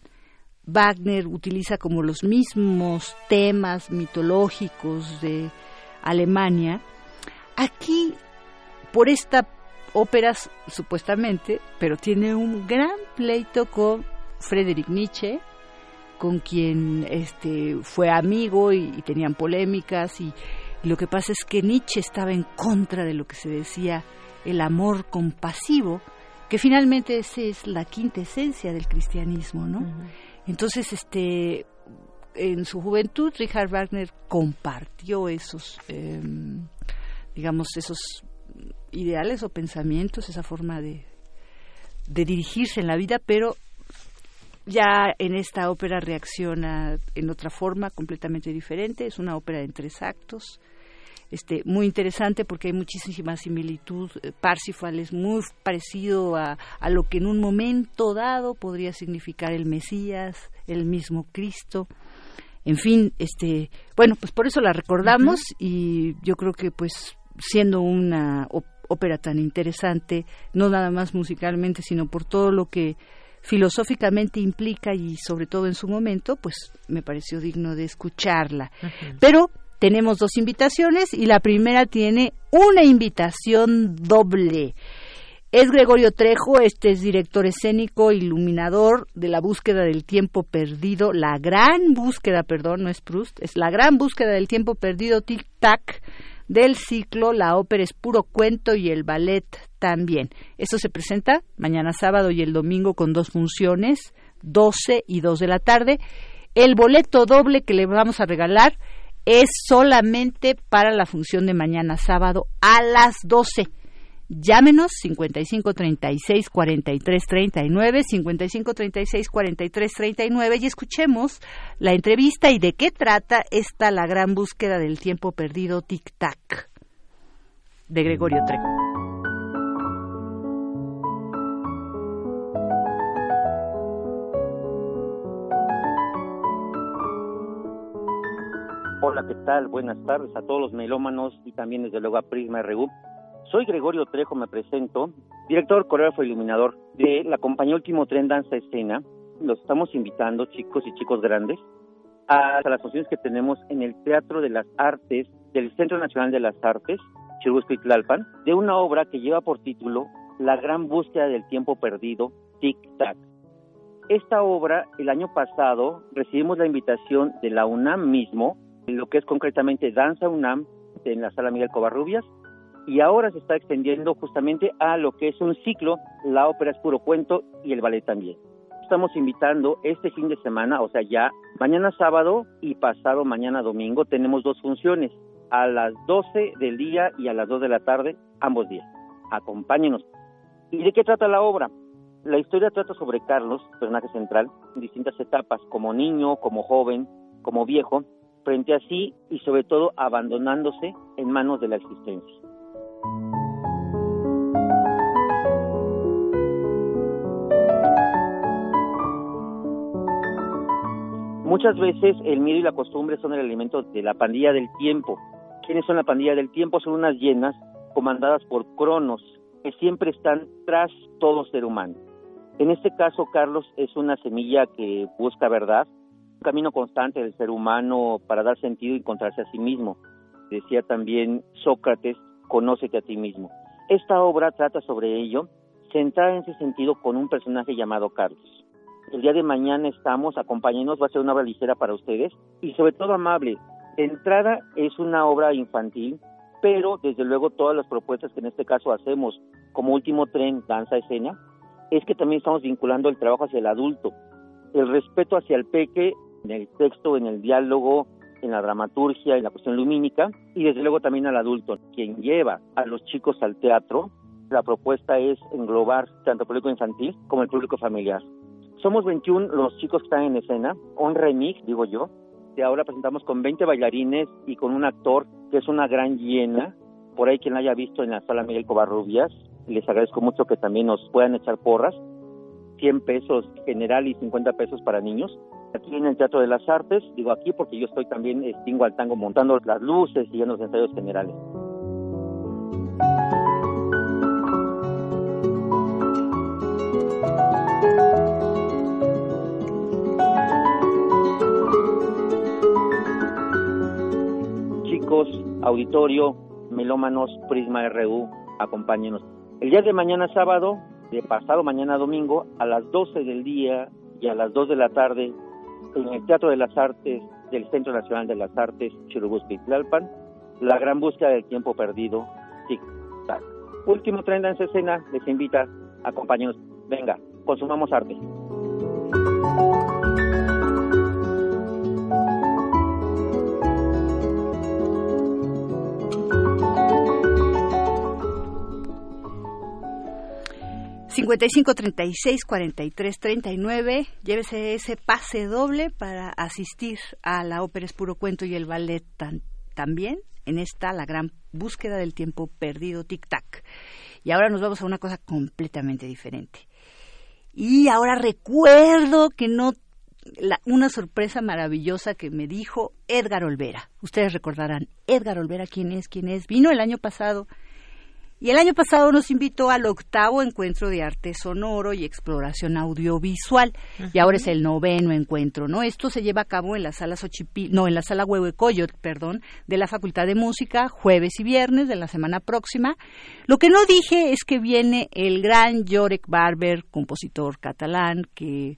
Wagner utiliza como los mismos temas mitológicos de Alemania. Aquí, por esta ópera supuestamente, pero tiene un gran pleito con Friedrich Nietzsche, con quien este, fue amigo y, tenían polémicas y, lo que pasa es que Nietzsche estaba en contra de lo que se decía el amor compasivo, que finalmente esa es la quinta esencia del cristianismo, ¿no? Entonces, este, en su juventud Richard Wagner compartió esos, em, digamos, esos ideales o pensamientos, esa forma de, de dirigirse en la vida, pero ya en esta ópera reacciona en otra forma completamente diferente. Es una ópera en tres actos. Este, muy interesante porque hay muchísima similitud. Eh, Parsifal es muy parecido a, a, lo que en un momento dado podría significar el Mesías, el mismo Cristo. En fin, este, bueno, pues por eso la recordamos y yo creo que pues siendo una ópera tan interesante, no nada más musicalmente, sino por todo lo que filosóficamente implica y sobre todo en su momento, pues me pareció digno de escucharla. Pero tenemos dos invitaciones y la primera tiene una invitación doble. Es Gregorio Trejo, este es director escénico, iluminador de la búsqueda del tiempo perdido, la gran búsqueda, perdón, no es Proust, es la gran búsqueda del tiempo perdido, Tic Tac, del ciclo La ópera es puro cuento y el ballet también. Esto se presenta mañana sábado y el domingo con dos funciones, 12 y 2 de la tarde. El boleto doble que le vamos a regalar es solamente para la función de mañana sábado a las 12. Llámenos 55 36 43 39, 55 36 43 39 y escuchemos la entrevista y de qué trata esta la gran búsqueda del tiempo perdido tic tac de Gregorio Trejo. Hola, ¿qué tal? Buenas tardes a todos los melómanos y también desde luego a Prisma RU. Soy Gregorio Trejo, me presento, director, coreógrafo e iluminador de la compañía Último Tren Danza Escena. Los estamos invitando, chicos y chicos grandes, a las funciones que tenemos en el Teatro de las Artes del Centro Nacional de las Artes, Tlalpan, de una obra que lleva por título La gran búsqueda del tiempo perdido, Tic Tac. Esta obra, el año pasado, recibimos la invitación de la UNAM mismo, lo que es concretamente Danza UNAM, en la sala Miguel Covarrubias, y ahora se está extendiendo justamente a lo que es un ciclo, la ópera es puro cuento y el ballet también. Estamos invitando este fin de semana, o sea, ya mañana sábado y pasado mañana domingo tenemos dos funciones, a las 12 del día y a las 2 de la tarde, ambos días. Acompáñenos. ¿Y de qué trata la obra? La historia trata sobre Carlos, personaje central, en distintas etapas, como niño, como joven, como viejo, frente a sí y sobre todo abandonándose en manos de la existencia. Muchas veces el miedo y la costumbre son el elemento de la pandilla del tiempo. ¿Quiénes son la pandilla del tiempo? Son unas llenas comandadas por Cronos, que siempre están tras todo ser humano. En este caso, Carlos es una semilla que busca verdad, camino constante del ser humano para dar sentido y encontrarse a sí mismo. Decía también Sócrates, conócete a ti mismo. Esta obra trata sobre ello, centrada en ese sentido con un personaje llamado Carlos. El día de mañana estamos, acompáñenos, va a ser una obra ligera para ustedes y sobre todo amable. Entrada es una obra infantil, pero desde luego todas las propuestas que en este caso hacemos como último tren, danza, escena, es que también estamos vinculando el trabajo hacia el adulto, el respeto hacia el peque en el texto, en el diálogo, en la dramaturgia, en la cuestión lumínica y desde luego también al adulto, quien lleva a los chicos al teatro. La propuesta es englobar tanto el público infantil como el público familiar. Somos 21 los chicos que están en escena, un remix, digo yo. Y ahora presentamos con 20 bailarines y con un actor que es una gran llena. Por ahí quien la haya visto en la sala Miguel Covarrubias, les agradezco mucho que también nos puedan echar porras. 100 pesos general y 50 pesos para niños. Aquí en el Teatro de las Artes, digo aquí porque yo estoy también, extingo al tango montando las luces y en los ensayos generales. auditorio, melómanos, Prisma RU, acompáñenos. El día de mañana sábado, de pasado mañana domingo, a las 12 del día y a las 2 de la tarde, en el Teatro de las Artes del Centro Nacional de las Artes, Churubusco Tlalpan, la gran búsqueda del tiempo perdido, tic tac. Último tren en escena, les invita, acompáñenos, venga, consumamos arte. 55 36 43 39. Llévese ese pase doble para asistir a la ópera Es Puro Cuento y el ballet también en esta la gran búsqueda del tiempo perdido tic tac. Y ahora nos vamos a una cosa completamente diferente. Y ahora recuerdo que no una sorpresa maravillosa que me dijo Edgar Olvera. Ustedes recordarán, Edgar Olvera, ¿quién es? ¿Quién es? Vino el año pasado y el año pasado nos invitó al octavo encuentro de arte sonoro y exploración audiovisual. Y ahora es el noveno encuentro, ¿no? Esto se lleva a cabo en la sala Xochipil, no, en la sala Huehuecoyot, perdón, de la Facultad de Música, jueves y viernes de la semana próxima. Lo que no dije es que viene el gran Jorek Barber, compositor catalán, que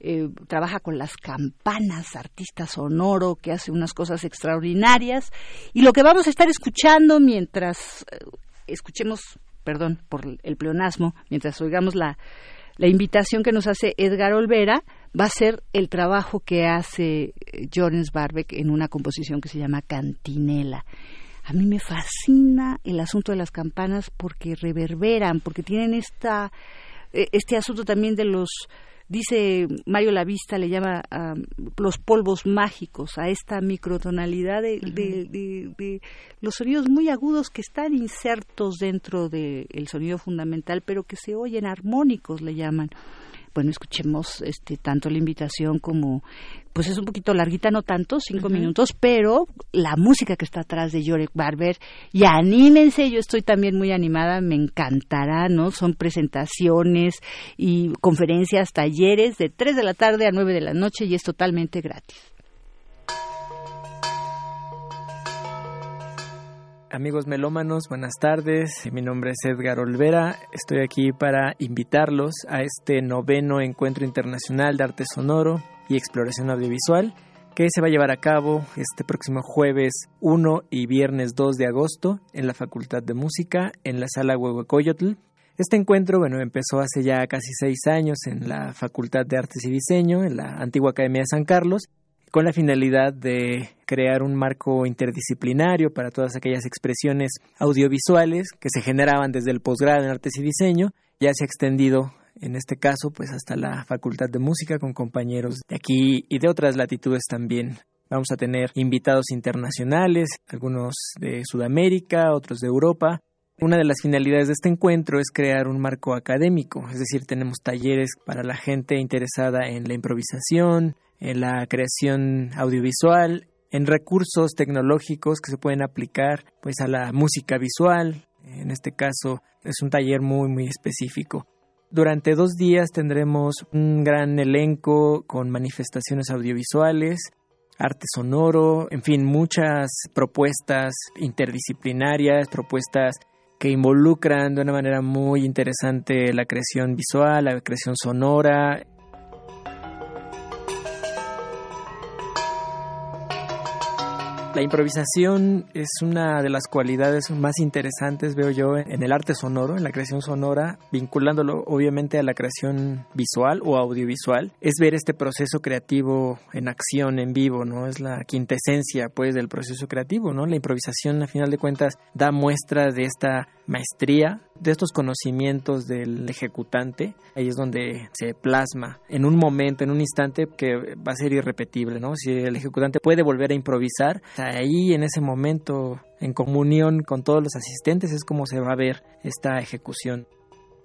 eh, trabaja con las campanas, artista sonoro, que hace unas cosas extraordinarias. Y lo que vamos a estar escuchando mientras eh, escuchemos, perdón por el pleonasmo, mientras oigamos la, la invitación que nos hace Edgar Olvera, va a ser el trabajo que hace eh, Jones Barbeck en una composición que se llama Cantinela. A mí me fascina el asunto de las campanas porque reverberan, porque tienen esta, eh, este asunto también de los dice Mario Lavista, le llama los polvos mágicos a esta microtonalidad de, de, los sonidos muy agudos que están insertos dentro del sonido fundamental, pero que se oyen armónicos, le llaman bueno, escuchemos este, tanto la invitación como, pues es un poquito larguita, no tanto, cinco minutos, pero la música que está atrás de Jorek Barber, y anímense, yo estoy también muy animada, me encantará, ¿no? Son presentaciones y conferencias, talleres de 3 de la tarde a 9 de la noche y es totalmente gratis. Amigos melómanos, buenas tardes. Mi nombre es Edgar Olvera. Estoy aquí para invitarlos a este noveno encuentro internacional de arte sonoro y exploración audiovisual que se va a llevar a cabo este próximo jueves 1 y viernes 2 de agosto en la Facultad de Música en la Sala Huehuecoyotl. Este encuentro, bueno, empezó hace ya casi seis años en la Facultad de Artes y Diseño, en la antigua Academia de San Carlos, con la finalidad de crear un marco interdisciplinario para todas aquellas expresiones audiovisuales que se generaban desde el posgrado en artes y diseño. Ya se ha extendido en este caso pues hasta la Facultad de Música con compañeros de aquí y de otras latitudes también. Vamos a tener invitados internacionales, algunos de Sudamérica, otros de Europa. Una de las finalidades de este encuentro es crear un marco académico, es decir, tenemos talleres para la gente interesada en la improvisación, en la creación audiovisual, en recursos tecnológicos que se pueden aplicar pues a la música visual. En este caso es un taller muy muy específico. Durante dos días tendremos un gran elenco con manifestaciones audiovisuales, arte sonoro, en fin, muchas propuestas interdisciplinarias, propuestas que involucran de una manera muy interesante la creación visual, la creación sonora, La improvisación es una de las cualidades más interesantes, veo yo, en el arte sonoro, en la creación sonora, vinculándolo obviamente a la creación visual o audiovisual. Es ver este proceso creativo en acción, en vivo, ¿no? Es la quintesencia, pues, del proceso creativo, ¿no? La improvisación, a final de cuentas, da muestra de esta maestría, de estos conocimientos del ejecutante, ahí es donde se plasma en un momento, en un instante que va a ser irrepetible, ¿no? Si el ejecutante puede volver a improvisar, ahí en ese momento, en comunión con todos los asistentes, es como se va a ver esta ejecución.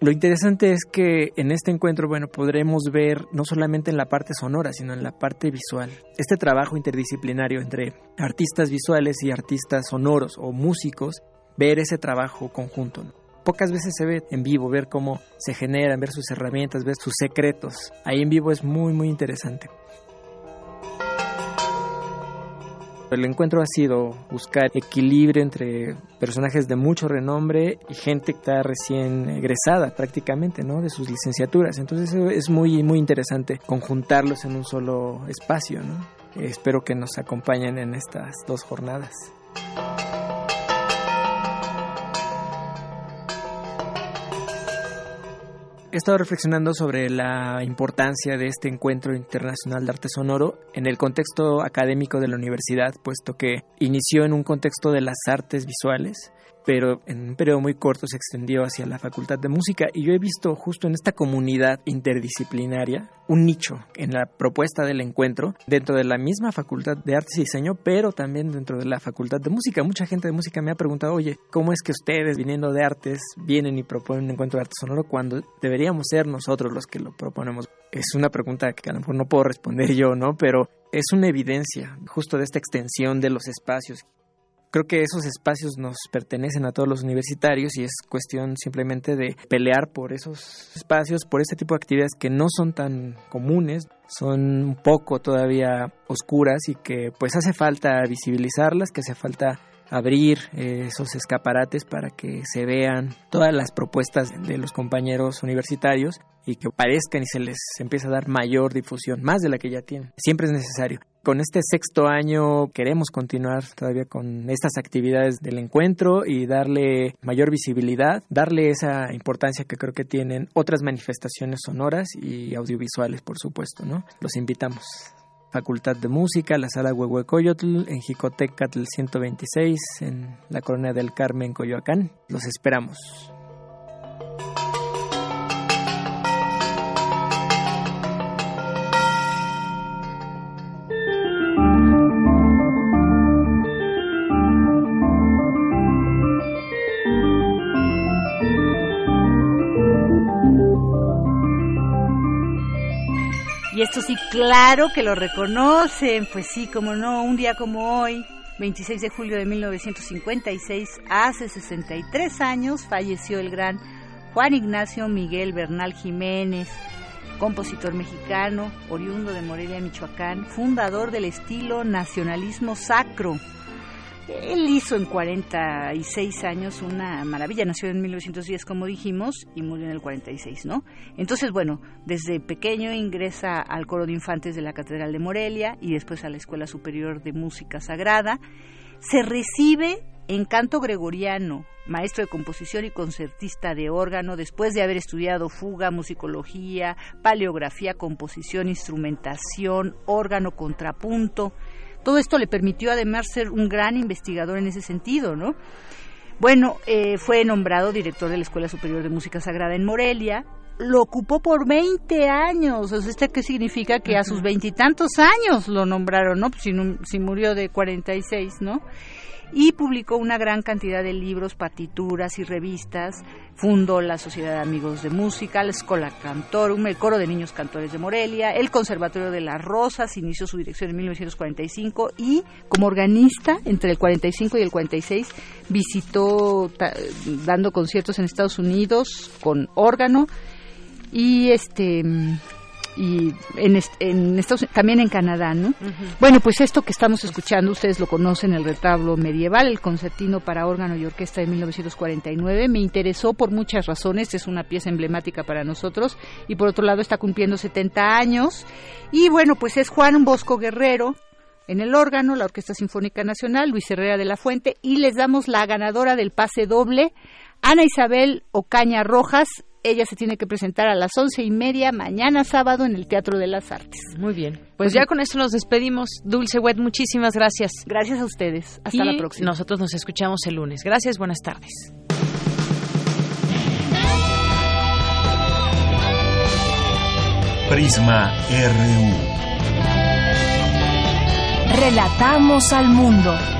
Lo interesante es que en este encuentro, bueno, podremos ver no solamente en la parte sonora, sino en la parte visual. Este trabajo interdisciplinario entre artistas visuales y artistas sonoros o músicos ver ese trabajo conjunto. Pocas veces se ve en vivo, ver cómo se generan, ver sus herramientas, ver sus secretos. Ahí en vivo es muy, muy interesante. El encuentro ha sido buscar equilibrio entre personajes de mucho renombre y gente que está recién egresada prácticamente, ¿no? De sus licenciaturas. Entonces es muy, muy interesante conjuntarlos en un solo espacio, ¿no? Espero que nos acompañen en estas dos jornadas. He estado reflexionando sobre la importancia de este encuentro internacional de arte sonoro en el contexto académico de la universidad, puesto que inició en un contexto de las artes visuales, pero en un periodo muy corto se extendió hacia la Facultad de Música y yo he visto justo en esta comunidad interdisciplinaria un nicho en la propuesta del encuentro dentro de la misma Facultad de Artes y Diseño, pero también dentro de la Facultad de Música. Mucha gente de música me ha preguntado, oye, ¿cómo es que ustedes viniendo de artes vienen y proponen un encuentro de arte sonoro cuando deberíamos ser nosotros los que lo proponemos? Es una pregunta que a lo mejor no puedo responder yo, ¿no? Pero es una evidencia justo de esta extensión de los espacios creo que esos espacios nos pertenecen a todos los universitarios y es cuestión simplemente de pelear por esos espacios, por este tipo de actividades que no son tan comunes, son un poco todavía oscuras y que pues hace falta visibilizarlas, que hace falta abrir eh, esos escaparates para que se vean todas las propuestas de los compañeros universitarios y que parezcan y se les empiece a dar mayor difusión, más de la que ya tienen. Siempre es necesario. Con este sexto año queremos continuar todavía con estas actividades del encuentro y darle mayor visibilidad, darle esa importancia que creo que tienen otras manifestaciones sonoras y audiovisuales, por supuesto, ¿no? Los invitamos. Facultad de Música, la Sala Huehuecoyotl, en Jicotecatl 126, en la Colonia del Carmen, Coyoacán. Los esperamos. Y esto sí, claro que lo reconocen, pues sí, como no, un día como hoy, 26 de julio de 1956, hace 63 años, falleció el gran Juan Ignacio Miguel Bernal Jiménez, compositor mexicano, oriundo de Morelia, Michoacán, fundador del estilo nacionalismo sacro él hizo en 46 años una maravilla, nació en 1910 como dijimos y murió en el 46, ¿no? Entonces, bueno, desde pequeño ingresa al coro de infantes de la Catedral de Morelia y después a la Escuela Superior de Música Sagrada. Se recibe en canto gregoriano, maestro de composición y concertista de órgano, después de haber estudiado fuga, musicología, paleografía, composición, instrumentación, órgano, contrapunto todo esto le permitió además ser un gran investigador en ese sentido, ¿no? Bueno, eh, fue nombrado director de la Escuela Superior de Música Sagrada en Morelia, lo ocupó por 20 años. O sea, ¿este qué significa? Que a sus veintitantos años lo nombraron, ¿no? Pues si, si, murió de 46, ¿no? Y publicó una gran cantidad de libros, partituras y revistas. Fundó la Sociedad de Amigos de Música, la Escola Cantorum, el Coro de Niños Cantores de Morelia, el Conservatorio de las Rosas, inició su dirección en 1945 y como organista entre el 45 y el 46 visitó dando conciertos en Estados Unidos con órgano y este y en, en también en Canadá, ¿no? Bueno, pues esto que estamos escuchando, ustedes lo conocen, el retablo medieval, el concertino para órgano y orquesta de 1949, me interesó por muchas razones, es una pieza emblemática para nosotros y por otro lado está cumpliendo 70 años. Y bueno, pues es Juan Bosco Guerrero, en el órgano, la Orquesta Sinfónica Nacional, Luis Herrera de la Fuente, y les damos la ganadora del pase doble, Ana Isabel Ocaña Rojas, ella se tiene que presentar a las once y media mañana sábado en el Teatro de las Artes. Muy bien. Pues, pues ya con esto nos despedimos. Dulce Wet, muchísimas gracias. Gracias a ustedes. Hasta la próxima. Nosotros nos escuchamos el lunes. Gracias, buenas tardes. Prisma RU. Relatamos al mundo.